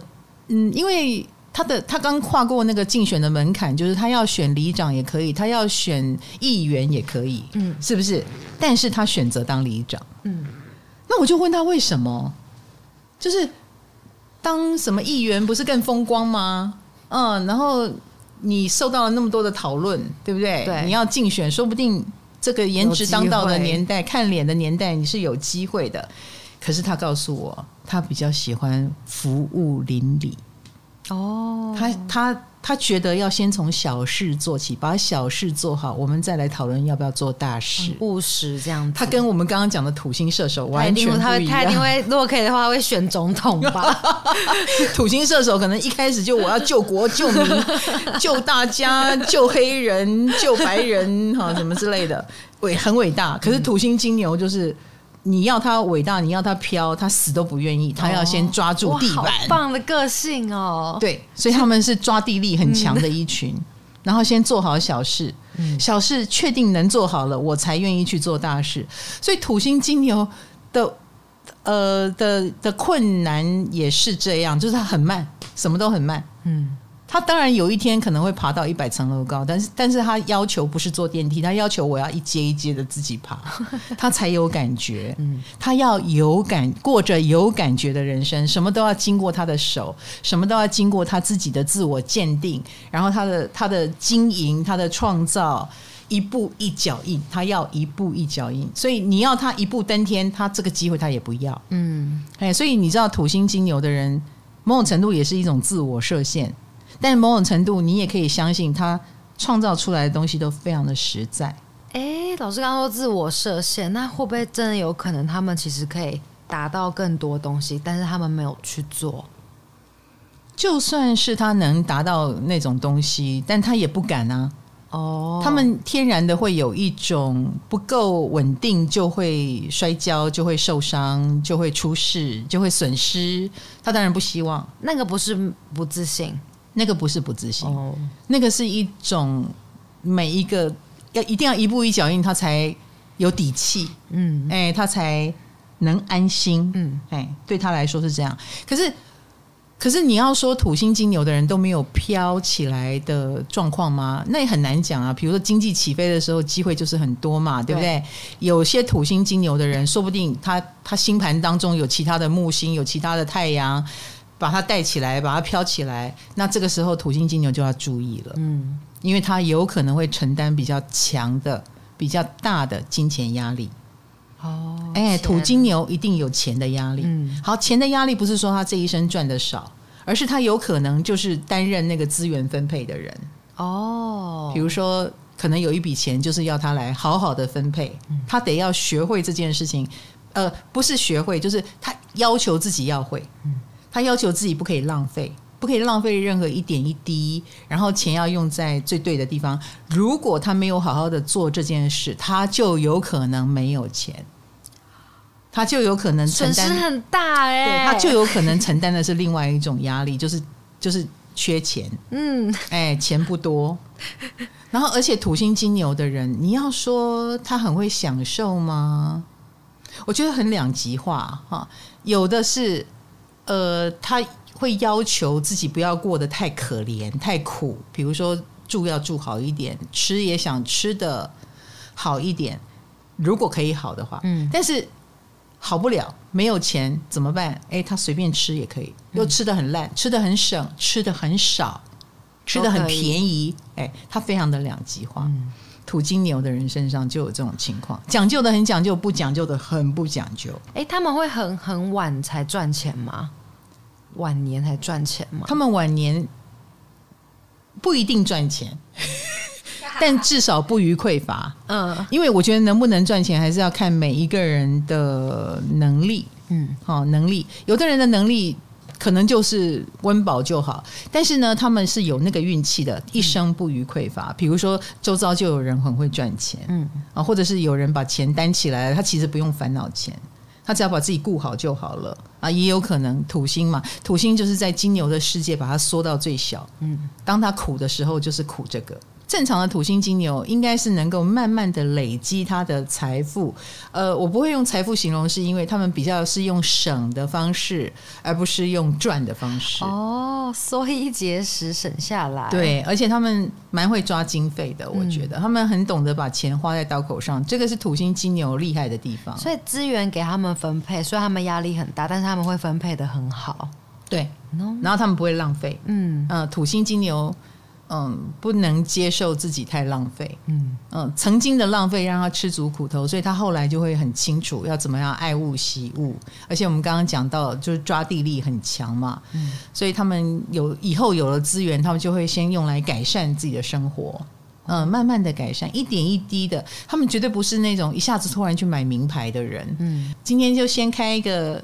嗯，因为。他的他刚跨过那个竞选的门槛，就是他要选里长也可以，他要选议员也可以，嗯，是不是？但是他选择当里长，嗯，那我就问他为什么？就是当什么议员不是更风光吗？嗯，然后你受到了那么多的讨论，对不对？对，你要竞选，说不定这个颜值当道的年代，看脸的年代，你是有机会的。可是他告诉我，他比较喜欢服务邻里。哦，他他。他觉得要先从小事做起，把小事做好，我们再来讨论要不要做大事。务实这样子，他跟我们刚刚讲的土星射手完全不一样。他他一定会，如果可以的话，会选总统吧？*laughs* 土星射手可能一开始就我要救国救民、救大家、救黑人、救白人，哈，什么之类的，伟很伟大。可是土星金牛就是。你要他伟大，你要他飘，他死都不愿意。他要先抓住地板。好棒的个性哦！对，所以他们是抓地力很强的一群。嗯、然后先做好小事，嗯、小事确定能做好了，我才愿意去做大事。所以土星金牛的呃的的困难也是这样，就是他很慢，什么都很慢。嗯。他当然有一天可能会爬到一百层楼高，但是但是他要求不是坐电梯，他要求我要一阶一阶的自己爬，*laughs* 他才有感觉。嗯，他要有感，过着有感觉的人生，什么都要经过他的手，什么都要经过他自己的自我鉴定，然后他的他的经营，他的创造，一步一脚印，他要一步一脚印。所以你要他一步登天，他这个机会他也不要。嗯，哎，所以你知道土星金牛的人，某种程度也是一种自我设限。但某种程度，你也可以相信他创造出来的东西都非常的实在。哎，老师刚刚说自我设限，那会不会真的有可能他们其实可以达到更多东西，但是他们没有去做？就算是他能达到那种东西，但他也不敢啊。哦，他们天然的会有一种不够稳定，就会摔跤，就会受伤，就会出事，就会损失。他当然不希望，那个不是不自信。那个不是不自信，哦、那个是一种每一个要一定要一步一脚印，他才有底气，嗯，哎，他才能安心，嗯，哎，对他来说是这样。可是，可是你要说土星金牛的人都没有飘起来的状况吗？那也很难讲啊。比如说经济起飞的时候，机会就是很多嘛，对不对？对，有些土星金牛的人，说不定他他星盘当中有其他的木星，有其他的太阳。把它带起来，把它飘起来，那这个时候土星金牛就要注意了，嗯，因为他有可能会承担比较强的、比较大的金钱压力。哦，哎，土金牛一定有钱的压力。嗯，好，钱的压力不是说他这一生赚的少，而是他有可能就是担任那个资源分配的人。哦，比如说，可能有一笔钱就是要他来好好的分配，他得要学会这件事情。呃，不是学会，就是他要求自己要会。嗯。他要求自己不可以浪费，不可以浪费任何一点一滴，然后钱要用在最对的地方。如果他没有好好的做这件事，他就有可能没有钱，他就有可能承担，*laughs* 损失很大哎、欸，他就有可能承担的是另外一种压力，就是就是缺钱，嗯，哎，钱不多。然后，而且土星金牛的人，你要说他很会享受吗？我觉得很两极化哈，有的是。呃，他会要求自己不要过得太可怜、太苦。比如说住要住好一点，吃也想吃的好一点。如果可以好的话，嗯，但是好不了，没有钱怎么办？哎，他随便吃也可以，又吃的很烂，吃的很省，吃的很少，吃的很便宜。哎，他非常的两极化。嗯，土金牛的人身上就有这种情况，讲究的很讲究，不讲究的很不讲究。哎，他们会很很晚才赚钱吗？晚年才赚钱吗？他们晚年不一定赚钱，*laughs* 但至少不虞匮乏。嗯，因为我觉得能不能赚钱，还是要看每一个人的能力。嗯，好，能力，有的人的能力可能就是温饱就好，但是呢，他们是有那个运气的，一生不虞匮乏。比如说，周遭就有人很会赚钱，嗯啊，或者是有人把钱担起来了，他其实不用烦恼钱。他只要把自己顾好就好了啊，也有可能土星嘛，土星就是在金牛的世界把它缩到最小。嗯，当他苦的时候，就是苦这个。正常的土星金牛应该是能够慢慢的累积他的财富，呃，我不会用财富形容，是因为他们比较是用省的方式，而不是用赚的方式。哦，所以节食省下来。对，而且他们蛮会抓经费的，我觉得、嗯、他们很懂得把钱花在刀口上，这个是土星金牛厉害的地方。所以资源给他们分配，虽然他们压力很大，但是他们会分配的很好。对，然后他们不会浪费。嗯，呃，土星金牛。嗯，不能接受自己太浪费，嗯嗯，曾经的浪费让他吃足苦头，所以他后来就会很清楚要怎么样爱物惜物。而且我们刚刚讲到，就是抓地力很强嘛，嗯，所以他们有以后有了资源，他们就会先用来改善自己的生活，嗯，慢慢的改善，一点一滴的。他们绝对不是那种一下子突然去买名牌的人，嗯，今天就先开一个。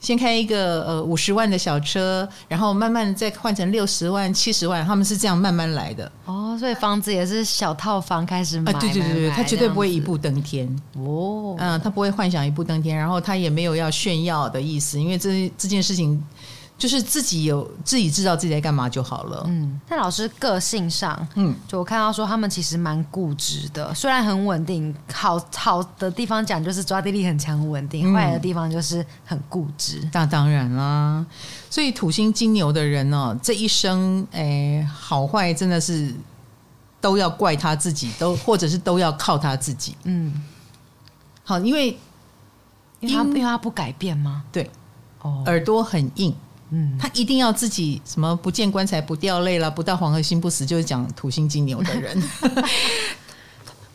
先开一个呃五十万的小车，然后慢慢再换成六十万、七十万，他们是这样慢慢来的。哦，所以房子也是小套房开始买。啊，对对对对，他绝对不会一步登天。哦，嗯，他不会幻想一步登天，然后他也没有要炫耀的意思，因为这这件事情。就是自己有自己知道自己在干嘛就好了。嗯，但老师个性上，嗯，就我看到说他们其实蛮固执的，虽然很稳定，好好的地方讲就是抓地力很强、稳定；坏、嗯、的地方就是很固执。那当然啦，所以土星金牛的人呢、哦，这一生哎，好坏真的是都要怪他自己，都或者是都要靠他自己。嗯，好，因为因为他因为他不改变吗？对，哦，耳朵很硬。嗯，他一定要自己什么不见棺材不掉泪了，不到黄河心不死，就是讲土星金牛的人。*laughs*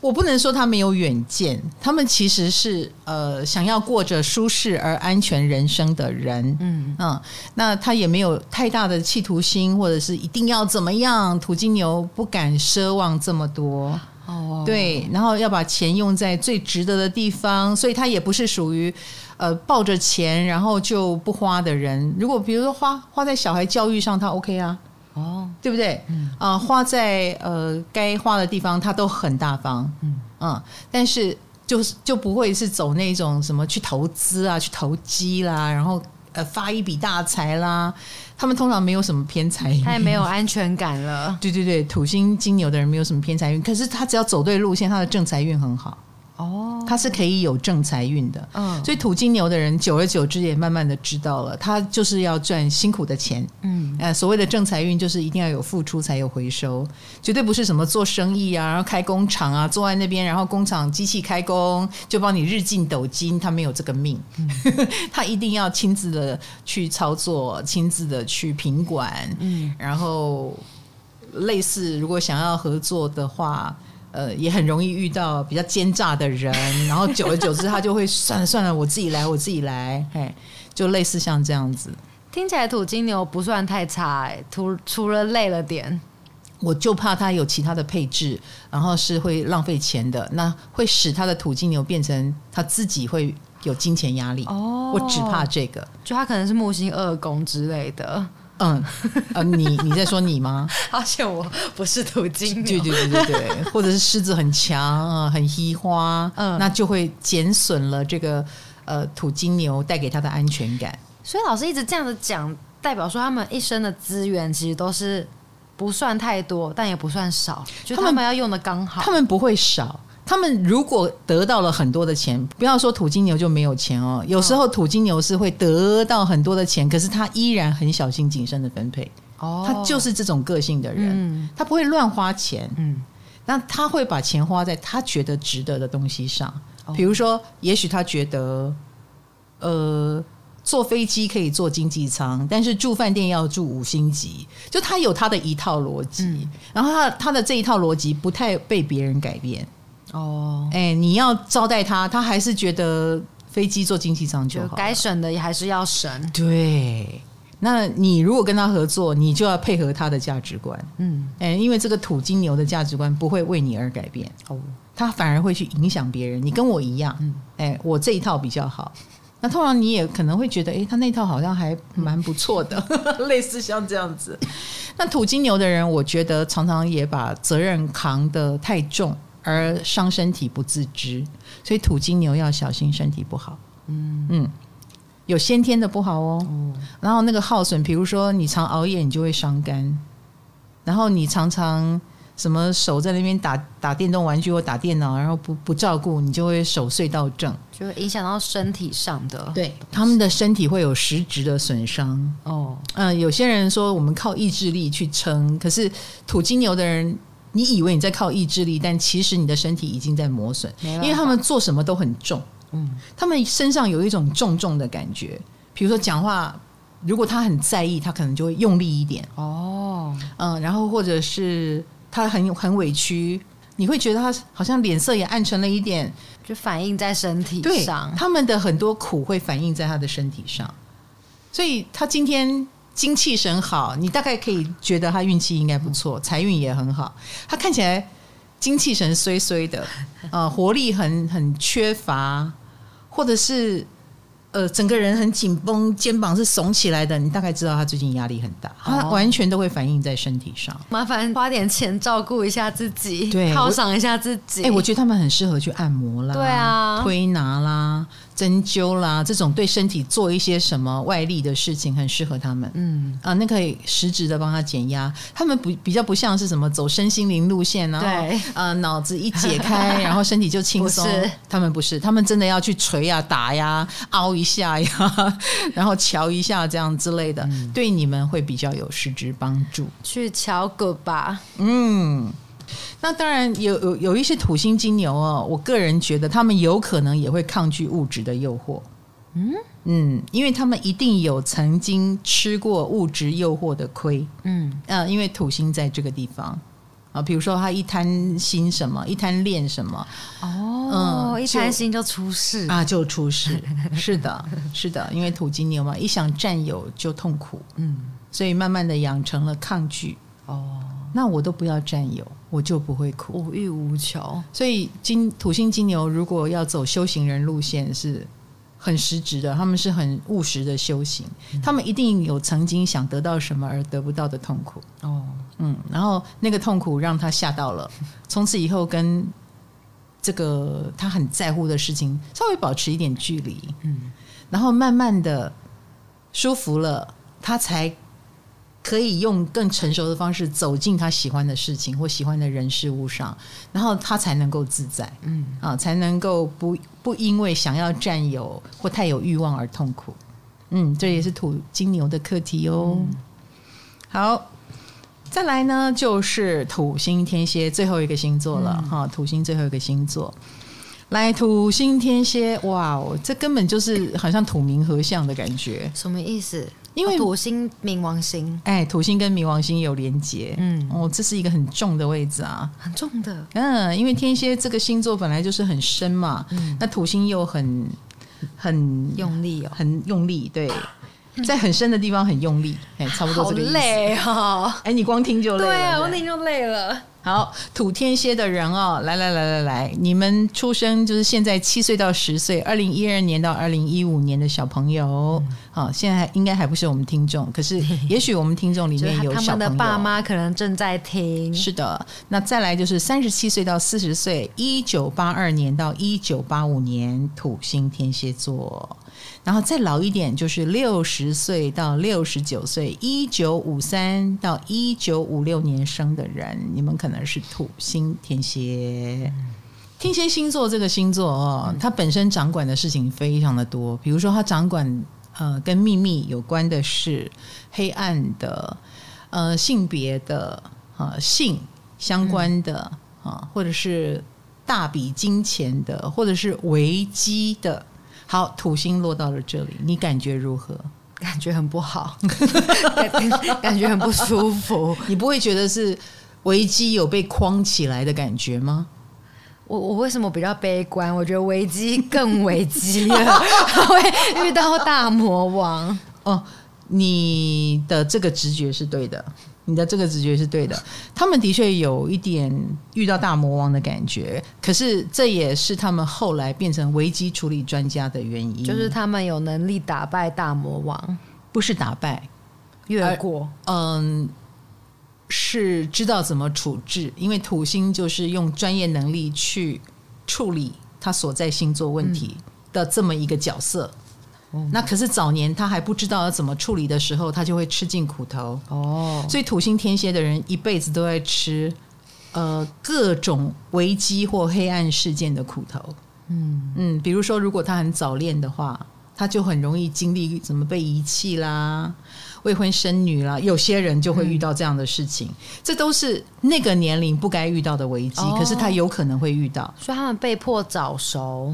我不能说他没有远见，他们其实是呃想要过着舒适而安全人生的人。嗯嗯，那他也没有太大的企图心，或者是一定要怎么样。土金牛不敢奢望这么多。哦，对，然后要把钱用在最值得的地方，所以他也不是属于。呃，抱着钱然后就不花的人，如果比如说花花在小孩教育上，他 OK 啊，哦，对不对？嗯，啊、呃，花在呃该花的地方，他都很大方，嗯嗯，但是就是就不会是走那种什么去投资啊，去投机啦，然后呃发一笔大财啦，他们通常没有什么偏财运，他也没有安全感了。*laughs* 对对对，土星金牛的人没有什么偏财运，可是他只要走对路线，他的正财运很好。哦，他是可以有正财运的，嗯，所以土金牛的人久而久之也慢慢的知道了，他就是要赚辛苦的钱，嗯，呃，所谓的正财运就是一定要有付出才有回收，绝对不是什么做生意啊，然后开工厂啊，坐在那边，然后工厂机器开工就帮你日进斗金，他没有这个命，嗯、*laughs* 他一定要亲自的去操作，亲自的去品管，嗯，然后类似如果想要合作的话。呃，也很容易遇到比较奸诈的人，然后久而久之，他就会算了算了，我自己来，我自己来，嘿，就类似像这样子。听起来土金牛不算太差，哎，除除了累了点，我就怕他有其他的配置，然后是会浪费钱的，那会使他的土金牛变成他自己会有金钱压力。哦，我只怕这个，就他可能是木星二宫之类的。嗯，呃，你你在说你吗？*laughs* 而且我不是土金牛，对对对对对，或者是狮子很强啊，很稀花，嗯，那就会减损了这个呃土金牛带给他的安全感。所以老师一直这样子讲，代表说他们一生的资源其实都是不算太多，但也不算少，就他们要用的刚好，他们不会少。他们如果得到了很多的钱，不要说土金牛就没有钱哦。有时候土金牛是会得到很多的钱，可是他依然很小心谨慎的分配。哦，他就是这种个性的人，嗯、他不会乱花钱。嗯，那他会把钱花在他觉得值得的东西上。比如说，也许他觉得，呃，坐飞机可以坐经济舱，但是住饭店要住五星级。就他有他的一套逻辑，嗯、然后他他的这一套逻辑不太被别人改变。哦，哎，你要招待他，他还是觉得飞机坐经济舱就好，该省的也还是要省。对，那你如果跟他合作，你就要配合他的价值观。嗯，哎，因为这个土金牛的价值观不会为你而改变，哦，他反而会去影响别人。你跟我一样，嗯，哎，我这一套比较好。那通常你也可能会觉得，哎，他那套好像还蛮不错的，嗯、*laughs* 类似像这样子。那土金牛的人，我觉得常常也把责任扛得太重。而伤身体不自知，所以土金牛要小心身体不好。嗯嗯，有先天的不好哦。嗯、然后那个耗损，比如说你常熬夜，你就会伤肝。然后你常常什么手在那边打打电动玩具或打电脑，然后不不照顾，你就会手隧道症，就会影响到身体上的。对，他们的身体会有实质的损伤。哦，嗯、呃，有些人说我们靠意志力去撑，可是土金牛的人。你以为你在靠意志力，但其实你的身体已经在磨损，因为他们做什么都很重，嗯，他们身上有一种重重的感觉。比如说讲话，如果他很在意，他可能就会用力一点，哦，哦，嗯，然后或者是他很很委屈，你会觉得他好像脸色也暗沉了一点，就反映在身体上。他们的很多苦会反映在他的身体上，所以他今天精气神好，你大概可以觉得他运气应该不错，财运也很好。他看起来精气神衰衰的，*laughs* 呃，活力很很缺乏，或者是。呃，整个人很紧绷，肩膀是耸起来的，你大概知道他最近压力很大，他完全都会反映在身体上。麻烦花点钱照顾一下自己，对，犒赏一下自己。哎、欸，我觉得他们很适合去按摩啦，对啊，推拿啦。针灸啦，这种对身体做一些什么外力的事情，很适合他们。嗯啊，那可以实质的帮他减压。他们不比较不像是什么走身心灵路线，然后对呃脑子一解开，*laughs* 然后身体就轻松。他们不是，他们真的要去捶呀、打呀、*laughs* 凹一下呀，然后瞧一下这样之类的，嗯、对你们会比较有实质帮助。去瞧个吧。嗯。那当然有有有一些土星金牛哦，我个人觉得他们有可能也会抗拒物质的诱惑，嗯？嗯，因为他们一定有曾经吃过物质诱惑的亏，嗯。啊，因为土星在这个地方。啊，比如说他一贪心什么，一贪恋什么，哦，嗯、一贪心就出事。啊，就出事，*laughs* 是的，是的，因为土金牛嘛，一想占有就痛苦，嗯，所以慢慢的养成了抗拒，哦。那我都不要占有，我就不会苦，无欲无求。所以金土星金牛如果要走修行人路线，是很实质的，他们是很务实的修行，嗯、他们一定有曾经想得到什么而得不到的痛苦。哦，嗯，然后那个痛苦让他吓到了，*laughs* 从此以后跟这个他很在乎的事情稍微保持一点距离。嗯，然后慢慢的舒服了，他才。可以用更成熟的方式走进他喜欢的事情或喜欢的人事物上，然后他才能够自在，嗯。啊，才能够不不因为想要占有或太有欲望而痛苦，嗯，这也是土金牛的课题哦。嗯、好，再来呢就是土星天蝎最后一个星座了哈、嗯，土星最后一个星座，来土星天蝎，哇哦，这根本就是好像土冥合相的感觉，什么意思？因为土星冥王星，哎，土星跟冥王星有连接，嗯，哦，这是一个很重的位置啊，很重的，嗯，因为天蝎这个星座本来就是很深嘛，嗯，那土星又很很用力哦，很用力，对，在很深的地方很用力，哎，差不多这个意思，好累哦，哎，你光听就累了，对啊，光听就累了。好，土天蝎的人哦，来来来来来，你们出生就是现在七岁到十岁，二零一二年到二零一五年的小朋友，好、嗯，现在还应该还不是我们听众，可是 *laughs* 也许我们听众里面有小朋友，他们的爸妈可能正在听。是的，那再来就是三十七岁到四十岁，一九八二年到一九八五年土星天蝎座。然后再老一点，就是六十岁到六十九岁，一九五三到一九五六年生的人，你们可能是土星天蝎。天蝎星座这个星座哦，它本身掌管的事情非常的多，比如说它掌管呃跟秘密有关的事，黑暗的，呃性别的啊、呃、性相关的啊、或者是大笔金钱的，或者是危机的。好，土星落到了这里，你感觉如何？感觉很不好，*laughs* 感觉很不舒服。你不会觉得是危机有被框起来的感觉吗？我我为什么比较悲观？我觉得危机更危机了，*laughs* 会遇到大魔王。哦，你的这个直觉是对的。你的这个直觉是对的，他们的确有一点遇到大魔王的感觉，可是这也是他们后来变成危机处理专家的原因，就是他们有能力打败大魔王，不是打败，越过，嗯，是知道怎么处置，因为土星就是用专业能力去处理他所在星座问题的这么一个角色。那可是早年他还不知道要怎么处理的时候，他就会吃尽苦头哦。所以土星天蝎的人一辈子都在吃呃各种危机或黑暗事件的苦头。嗯嗯，比如说如果他很早恋的话，他就很容易经历怎么被遗弃啦、未婚生女啦。有些人就会遇到这样的事情，嗯、这都是那个年龄不该遇到的危机，哦、可是他有可能会遇到，所以他们被迫早熟。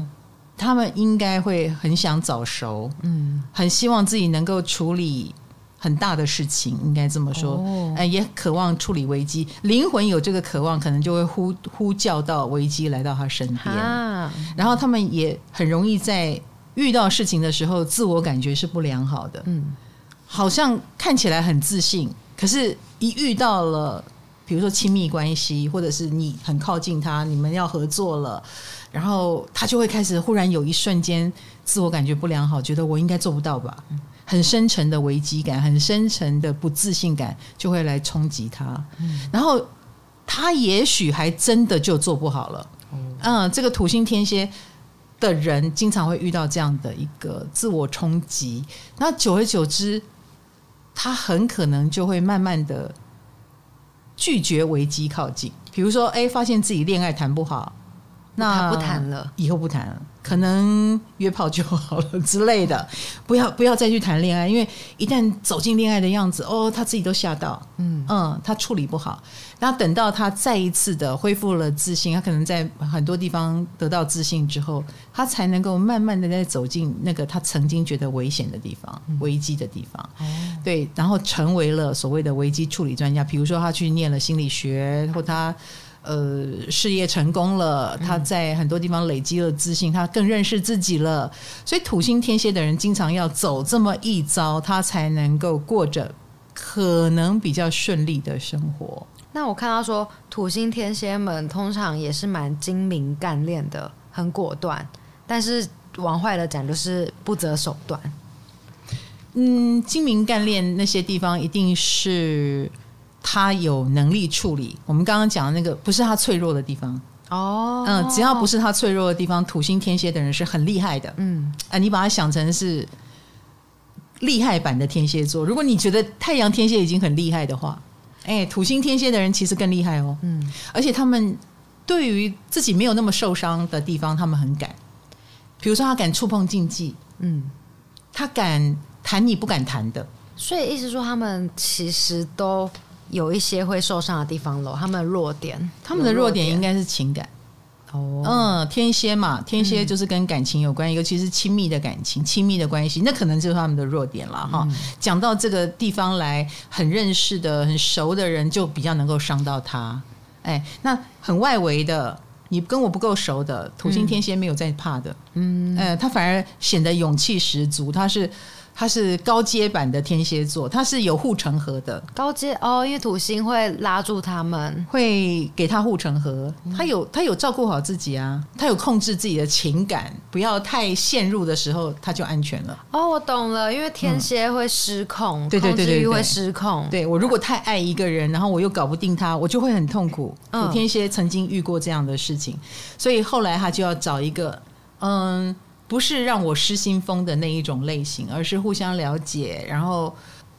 他们应该会很想早熟，嗯，很希望自己能够处理很大的事情，应该这么说。哦、呃，也渴望处理危机，灵魂有这个渴望，可能就会呼呼叫到危机来到他身边。啊、然后他们也很容易在遇到事情的时候，自我感觉是不良好的。嗯，好像看起来很自信，可是一遇到了。比如说亲密关系，或者是你很靠近他，你们要合作了，然后他就会开始忽然有一瞬间自我感觉不良好，觉得我应该做不到吧，很深沉的危机感，很深沉的不自信感就会来冲击他，然后他也许还真的就做不好了。嗯，这个土星天蝎的人经常会遇到这样的一个自我冲击，那久而久之，他很可能就会慢慢的。拒绝危机靠近，比如说，哎，发现自己恋爱谈不好，那不谈了，以后不谈了，可能约炮就好了之类的，*laughs* 不要不要再去谈恋爱，因为一旦走进恋爱的样子，哦，他自己都吓到，嗯嗯，他处理不好。然后等到他再一次的恢复了自信，他可能在很多地方得到自信之后，他才能够慢慢的再走进那个他曾经觉得危险的地方、危机的地方。对，然后成为了所谓的危机处理专家。比如说，他去念了心理学，或他呃事业成功了，他在很多地方累积了自信，他更认识自己了。所以，土星天蝎的人经常要走这么一遭，他才能够过着可能比较顺利的生活。那我看到说，土星天蝎们通常也是蛮精明干练的，很果断，但是往坏了讲，就是不择手段。嗯，精明干练那些地方，一定是他有能力处理。我们刚刚讲的那个，不是他脆弱的地方哦。嗯，只要不是他脆弱的地方，土星天蝎的人是很厉害的。嗯，啊，你把它想成是厉害版的天蝎座。如果你觉得太阳天蝎已经很厉害的话。哎，土星天蝎的人其实更厉害哦。嗯，而且他们对于自己没有那么受伤的地方，他们很敢。比如说，他敢触碰禁忌。嗯，他敢谈你不敢谈的。所以，意思说，他们其实都有一些会受伤的地方喽。他们的弱点，他们的弱点应该是情感。哦，嗯，天蝎嘛，天蝎就是跟感情有关，嗯、尤其是亲密的感情、亲密的关系，那可能就是他们的弱点了哈。讲、嗯、到这个地方来，很认识的、很熟的人就比较能够伤到他。哎，那很外围的，你跟我不够熟的，土星天蝎没有在怕的，嗯，呃，他反而显得勇气十足，他是。他是高阶版的天蝎座，他是有护城河的。高阶哦，因为土星会拉住他们，会给他护城河。他有他有照顾好自己啊，他有控制自己的情感，不要太陷入的时候，他就安全了。哦，我懂了，因为天蝎会失控，对对对对，会失控。对，我如果太爱一个人，然后我又搞不定他，我就会很痛苦。土天蝎曾经遇过这样的事情，所以后来他就要找一个嗯。不是让我失心疯的那一种类型，而是互相了解，然后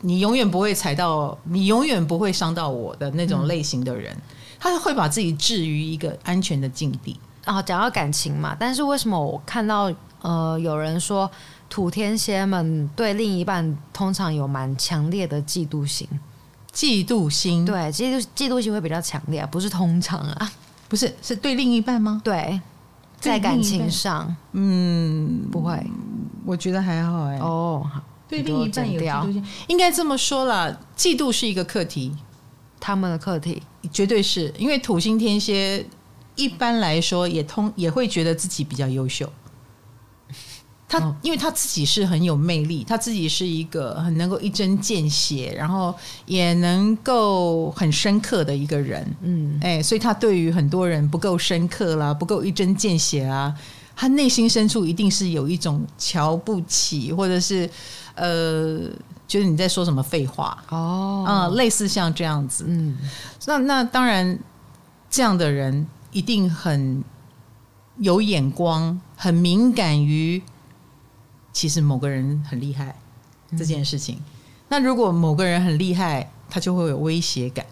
你永远不会踩到，你永远不会伤到我的那种类型的人，嗯、他会把自己置于一个安全的境地。啊，讲到感情嘛，但是为什么我看到呃有人说土天蝎们对另一半通常有蛮强烈的嫉妒心？嫉妒心，对，嫉妒嫉妒心会比较强烈，不是通常啊，不是，是对另一半吗？对。在感情上，嗯，不会，我觉得还好哎。哦，对另一半有嫉妒心，应该这么说啦，嫉妒是一个课题，他们的课题。绝对是因为土星天蝎一般来说也通也会觉得自己比较优秀。他因为他自己是很有魅力，他自己是一个很能够一针见血，然后也能够很深刻的一个人，嗯，哎，所以他对于很多人不够深刻啦，不够一针见血啦，他内心深处一定是有一种瞧不起，或者是呃，觉得你在说什么废话。哦，啊、嗯，类似像这样子，嗯，那那当然，这样的人一定很有眼光，很敏感于。其实某个人很厉害这件事情，嗯、那如果某个人很厉害，他就会有威胁感。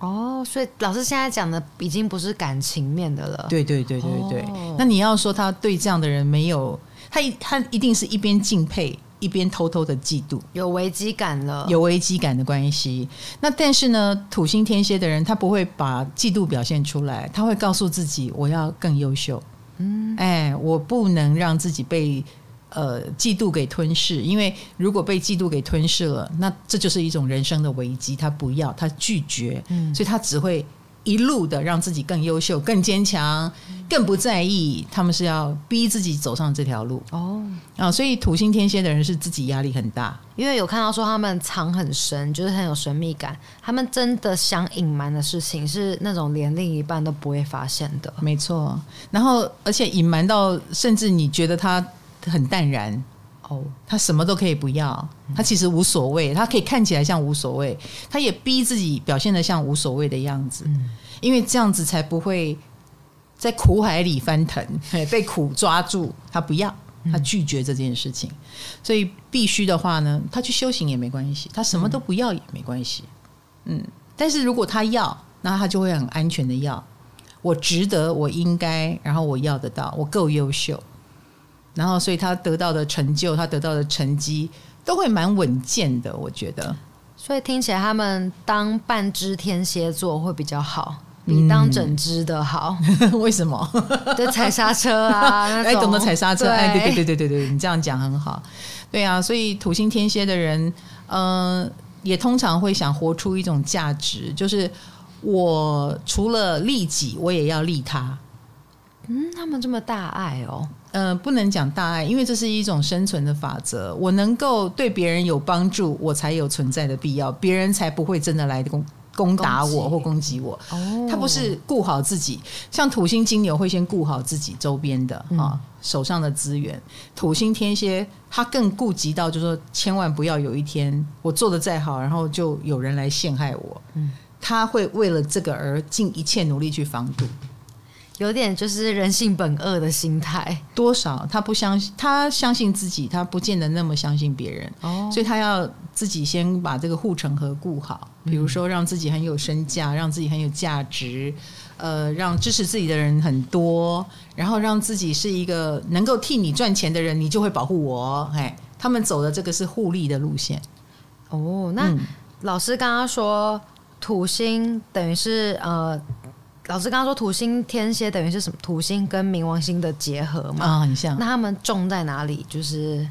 哦，所以老师现在讲的已经不是感情面的了。对对对对对。哦、那你要说他对这样的人没有，他一他一定是一边敬佩，一边偷偷的嫉妒，有危机感了，有危机感的关系。那但是呢，土星天蝎的人他不会把嫉妒表现出来，他会告诉自己我要更优秀。嗯，哎，我不能让自己被。呃嫉妒给吞噬，因为如果被嫉妒给吞噬了，那这就是一种人生的危机。他不要，他拒绝，嗯，所以他只会。一路的让自己更优秀、更坚强、更不在意，他们是要逼自己走上这条路哦啊！所以土星天蝎的人是自己压力很大，因为有看到说他们藏很深，就是很有神秘感。他们真的想隐瞒的事情是那种连另一半都不会发现的，没错。然后而且隐瞒到甚至你觉得他很淡然。哦，他什么都可以不要，他其实无所谓，他可以看起来像无所谓，他也逼自己表现的像无所谓的样子，因为这样子才不会在苦海里翻腾，*laughs* 被苦抓住。他不要，他拒绝这件事情，所以必须的话呢，他去修行也没关系，他什么都不要也没关系。嗯，但是如果他要，那他就会很安全的要，我值得，我应该，然后我要得到，我够优秀。然后，所以他得到的成就，他得到的成绩都会蛮稳健的，我觉得。所以听起来，他们当半只天蝎座会比较好，比当整只的好。嗯、*laughs* 为什么？对，踩刹车啊，*laughs* 哎，懂得踩刹车，哎，对对对对对对，你这样讲很好。对啊，所以土星天蝎的人，嗯、呃，也通常会想活出一种价值，就是我除了利己，我也要利他。嗯，他们这么大爱哦。呃，不能讲大爱，因为这是一种生存的法则。我能够对别人有帮助，我才有存在的必要，别人才不会真的来攻攻打我或攻击我。哦，他不是顾好自己，像土星金牛会先顾好自己周边的啊、手上的资源。土星天蝎他更顾及到，就是说千万不要有一天我做的再好，然后就有人来陷害我。嗯，他会为了这个而尽一切努力去防堵。有点就是人性本恶的心态，多少他不相信，他相信自己，他不见得那么相信别人，哦，所以他要自己先把这个护城河顾好，比如说让自己很有身价，让自己很有价值，呃，让支持自己的人很多，然后让自己是一个能够替你赚钱的人，你就会保护我。哎，他们走的这个是互利的路线。哦，那老师刚刚说土星等于是呃。老师刚刚说土星天蝎等于是什么？土星跟冥王星的结合嘛？啊、哦，很像。那他们重在哪里？就是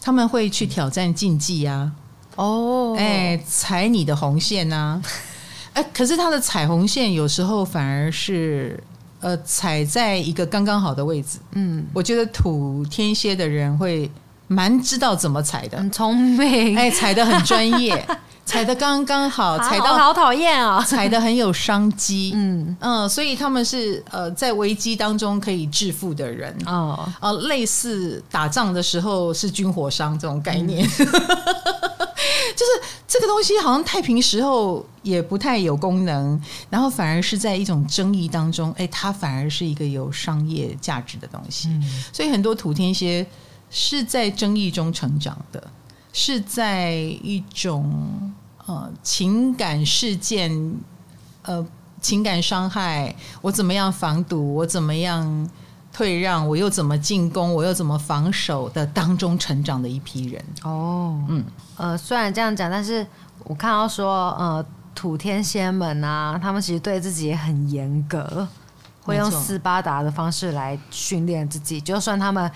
他们会去挑战禁忌啊。哦，哎，踩你的红线啊。*laughs* 哎，可是他的踩红线有时候反而是呃踩在一个刚刚好的位置。嗯，我觉得土天蝎的人会蛮知道怎么踩的，很聪明。哎，踩的很专业。*laughs* 踩的刚刚好，踩到好讨厌啊！踩的很有商机，嗯。嗯，所以他们是呃在危机当中可以致富的人。哦，呃，类似打仗的时候是军火商这种概念，嗯、*laughs* 就是这个东西好像太平时候也不太有功能，然后反而是在一种争议当中，哎，它反而是一个有商业价值的东西，嗯、所以很多土天蝎是在争议中成长的。是在一种呃情感事件，呃情感伤害，我怎么样防堵，我怎么样退让，我又怎么进攻，我又怎么防守的当中成长的一批人。哦，嗯，呃，虽然这样讲，但是我看到说，呃，土天仙们啊，他们其实对自己也很严格，会用斯巴达的方式来训练自己，就算他们。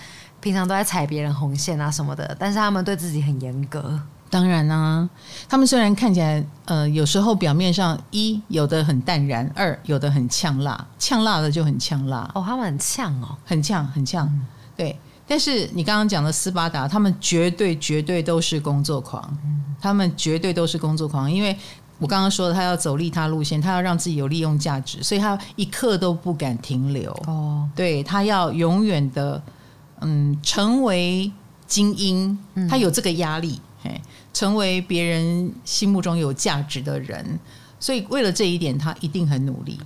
平常都在踩别人红线啊什么的，但是他们对自己很严格。当然啊，他们虽然看起来呃有时候表面上一有的很淡然，二有的很呛辣，呛辣的就很呛辣。哦，他们很呛哦，很呛很呛。嗯、对，但是你刚刚讲的斯巴达，他们绝对绝对都是工作狂，嗯、他们绝对都是工作狂，因为我刚刚说的，他要走利他路线，他要让自己有利用价值，所以他一刻都不敢停留。哦，对，他要永远的。嗯，成为精英，他有这个压力，嘿，成为别人心目中有价值的人，所以为了这一点，他一定很努力。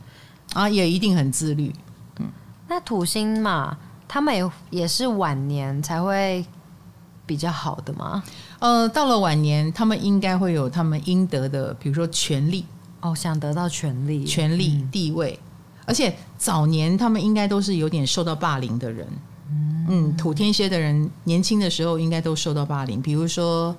啊，也一定很自律。嗯，那土星嘛，他们也也是晚年才会比较好的吗？呃，到了晚年，他们应该会有他们应得的，比如说权力哦，想得到权力、权力、地位，嗯，而且早年他们应该都是有点受到霸凌的人。嗯，土天蝎的人年轻的时候应该都受到霸凌，比如说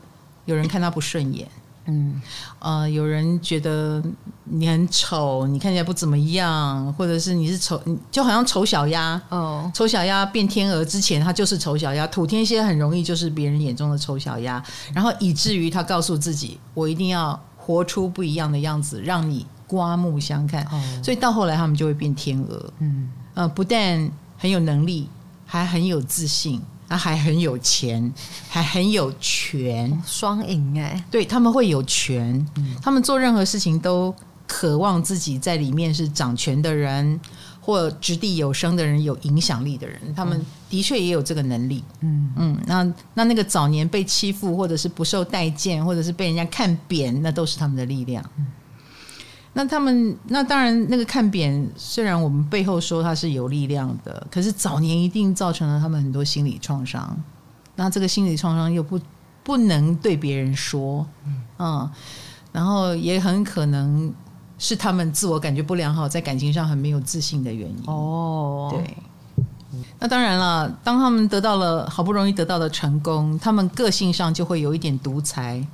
有人看他不顺眼，嗯，呃，有人觉得你很丑，你看起来不怎么样，或者是你是丑，就好像丑小鸭哦，丑小鸭变天鹅之前，它就是丑小鸭。土天蝎很容易就是别人眼中的丑小鸭，然后以至于他告诉自己，我一定要活出不一样的样子，让你刮目相看。哦，所以到后来他们就会变天鹅。嗯，呃，不但很有能力，还很有自信。他还很有钱，还很有权，双赢哎！对，他们会有权，嗯，他们做任何事情都渴望自己在里面是掌权的人，或掷地有声的人，有影响力的人。他们的确也有这个能力。嗯嗯，那那那个早年被欺负，或者是不受待见，或者是被人家看扁，那都是他们的力量。嗯那他们那当然，那个看扁，虽然我们背后说他是有力量的，可是早年一定造成了他们很多心理创伤。那这个心理创伤又不不能对别人说，嗯，然后也很可能是他们自我感觉不良好，在感情上很没有自信的原因。哦，对。那当然了，当他们得到了好不容易得到的成功，他们个性上就会有一点独裁。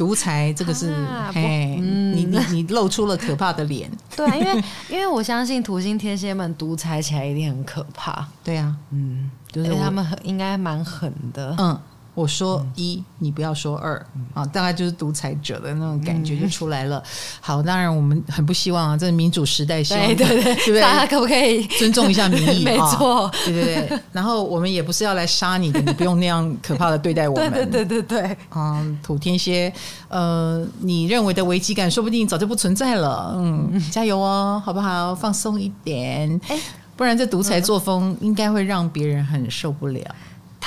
独裁，这个是，啊、嘿，嗯、你你你露出了可怕的脸。*laughs* 对啊，因为因为我相信土星天蝎们独裁起来一定很可怕。对啊，嗯，就是他们很应该蛮狠的。嗯。我说一，嗯、你不要说二啊，大概就是独裁者的那种感觉就出来了。嗯、好，当然我们很不希望啊，这是民主时代，希望对对对，对不对？大家可不可以尊重一下民意？*laughs* 没错，对对对。然后我们也不是要来杀你的，你不用那样可怕的对待我们。*laughs* 对对对对对。嗯，土天蝎，呃，你认为的危机感，说不定早就不存在了。嗯，*laughs* 加油哦，好不好？放松一点，哎，不然这独裁作风应该会让别人很受不了。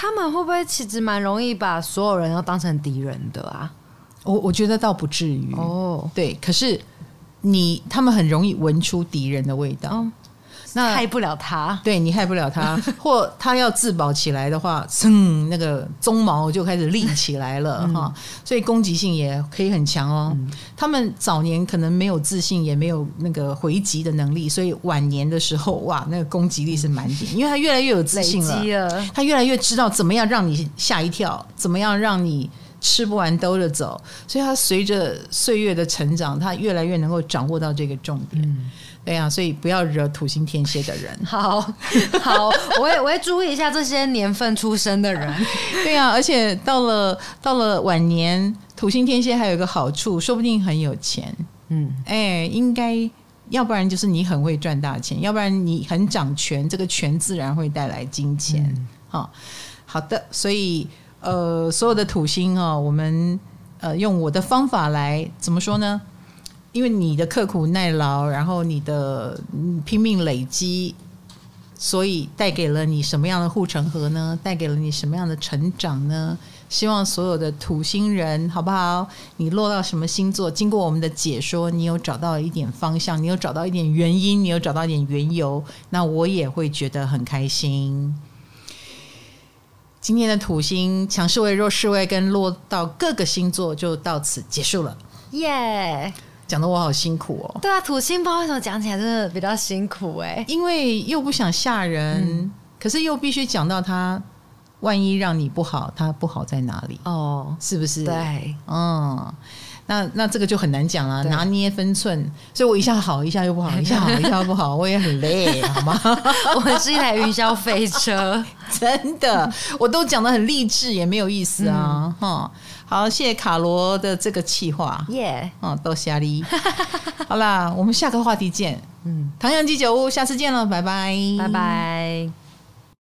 他们会不会其实蛮容易把所有人都当成敌人的啊？我我觉得倒不至于哦。对，可是你他们很容易闻出敌人的味道。哦那害不了他，对你害不了他，*laughs* 或他要自保起来的话，噌，那个鬃毛就开始立起来了哈，嗯、所以攻击性也可以很强哦。嗯、他们早年可能没有自信，也没有那个回击的能力，所以晚年的时候，哇，那个攻击力是满点，因为他越来越有自信了，了。他越来越知道怎么样让你吓一跳，怎么样让你吃不完兜着走，所以他随着岁月的成长，他越来越能够掌握到这个重点。嗯对呀、啊，所以不要惹土星天蝎的人。*laughs* 好，好，我也我会注意一下这些年份出生的人。*laughs* 对呀、啊，而且到了到了晚年，土星天蝎还有一个好处，说不定很有钱。嗯，哎，应该，要不然就是你很会赚大钱，要不然你很掌权，这个权自然会带来金钱。嗯、好，好的，所以呃，所有的土星哦，我们呃用我的方法来怎么说呢？因为你的刻苦耐劳，然后你的拼命累积，所以带给了你什么样的护城河呢？带给了你什么样的成长呢？希望所有的土星人，好不好？你落到什么星座？经过我们的解说，你有找到一点方向，你有找到一点原因，你有找到一点缘由，那我也会觉得很开心。今天的土星强势位、弱势位跟落到各个星座就到此结束了，耶！讲得我好辛苦哦。对啊，土星不知道为什么讲起来真的比较辛苦哎，因为又不想吓人，嗯、可是又必须讲到他，万一让你不好，他不好在哪里？哦，是不是？对，嗯，那那这个就很难讲了，对拿捏分寸。所以我一下好，一下又不好，*laughs* 一下好，一下又不好，我也很累，好吗？*laughs* 我们是一台云霄飞车，*laughs* 真的，我都讲的很励志，也没有意思啊，哈、嗯。好，谢谢卡罗的这个企划，耶嗯，多谢你。*laughs* 好啦，我们下个话题见。嗯，唐扬鸡酒屋，下次见了，拜拜，拜拜。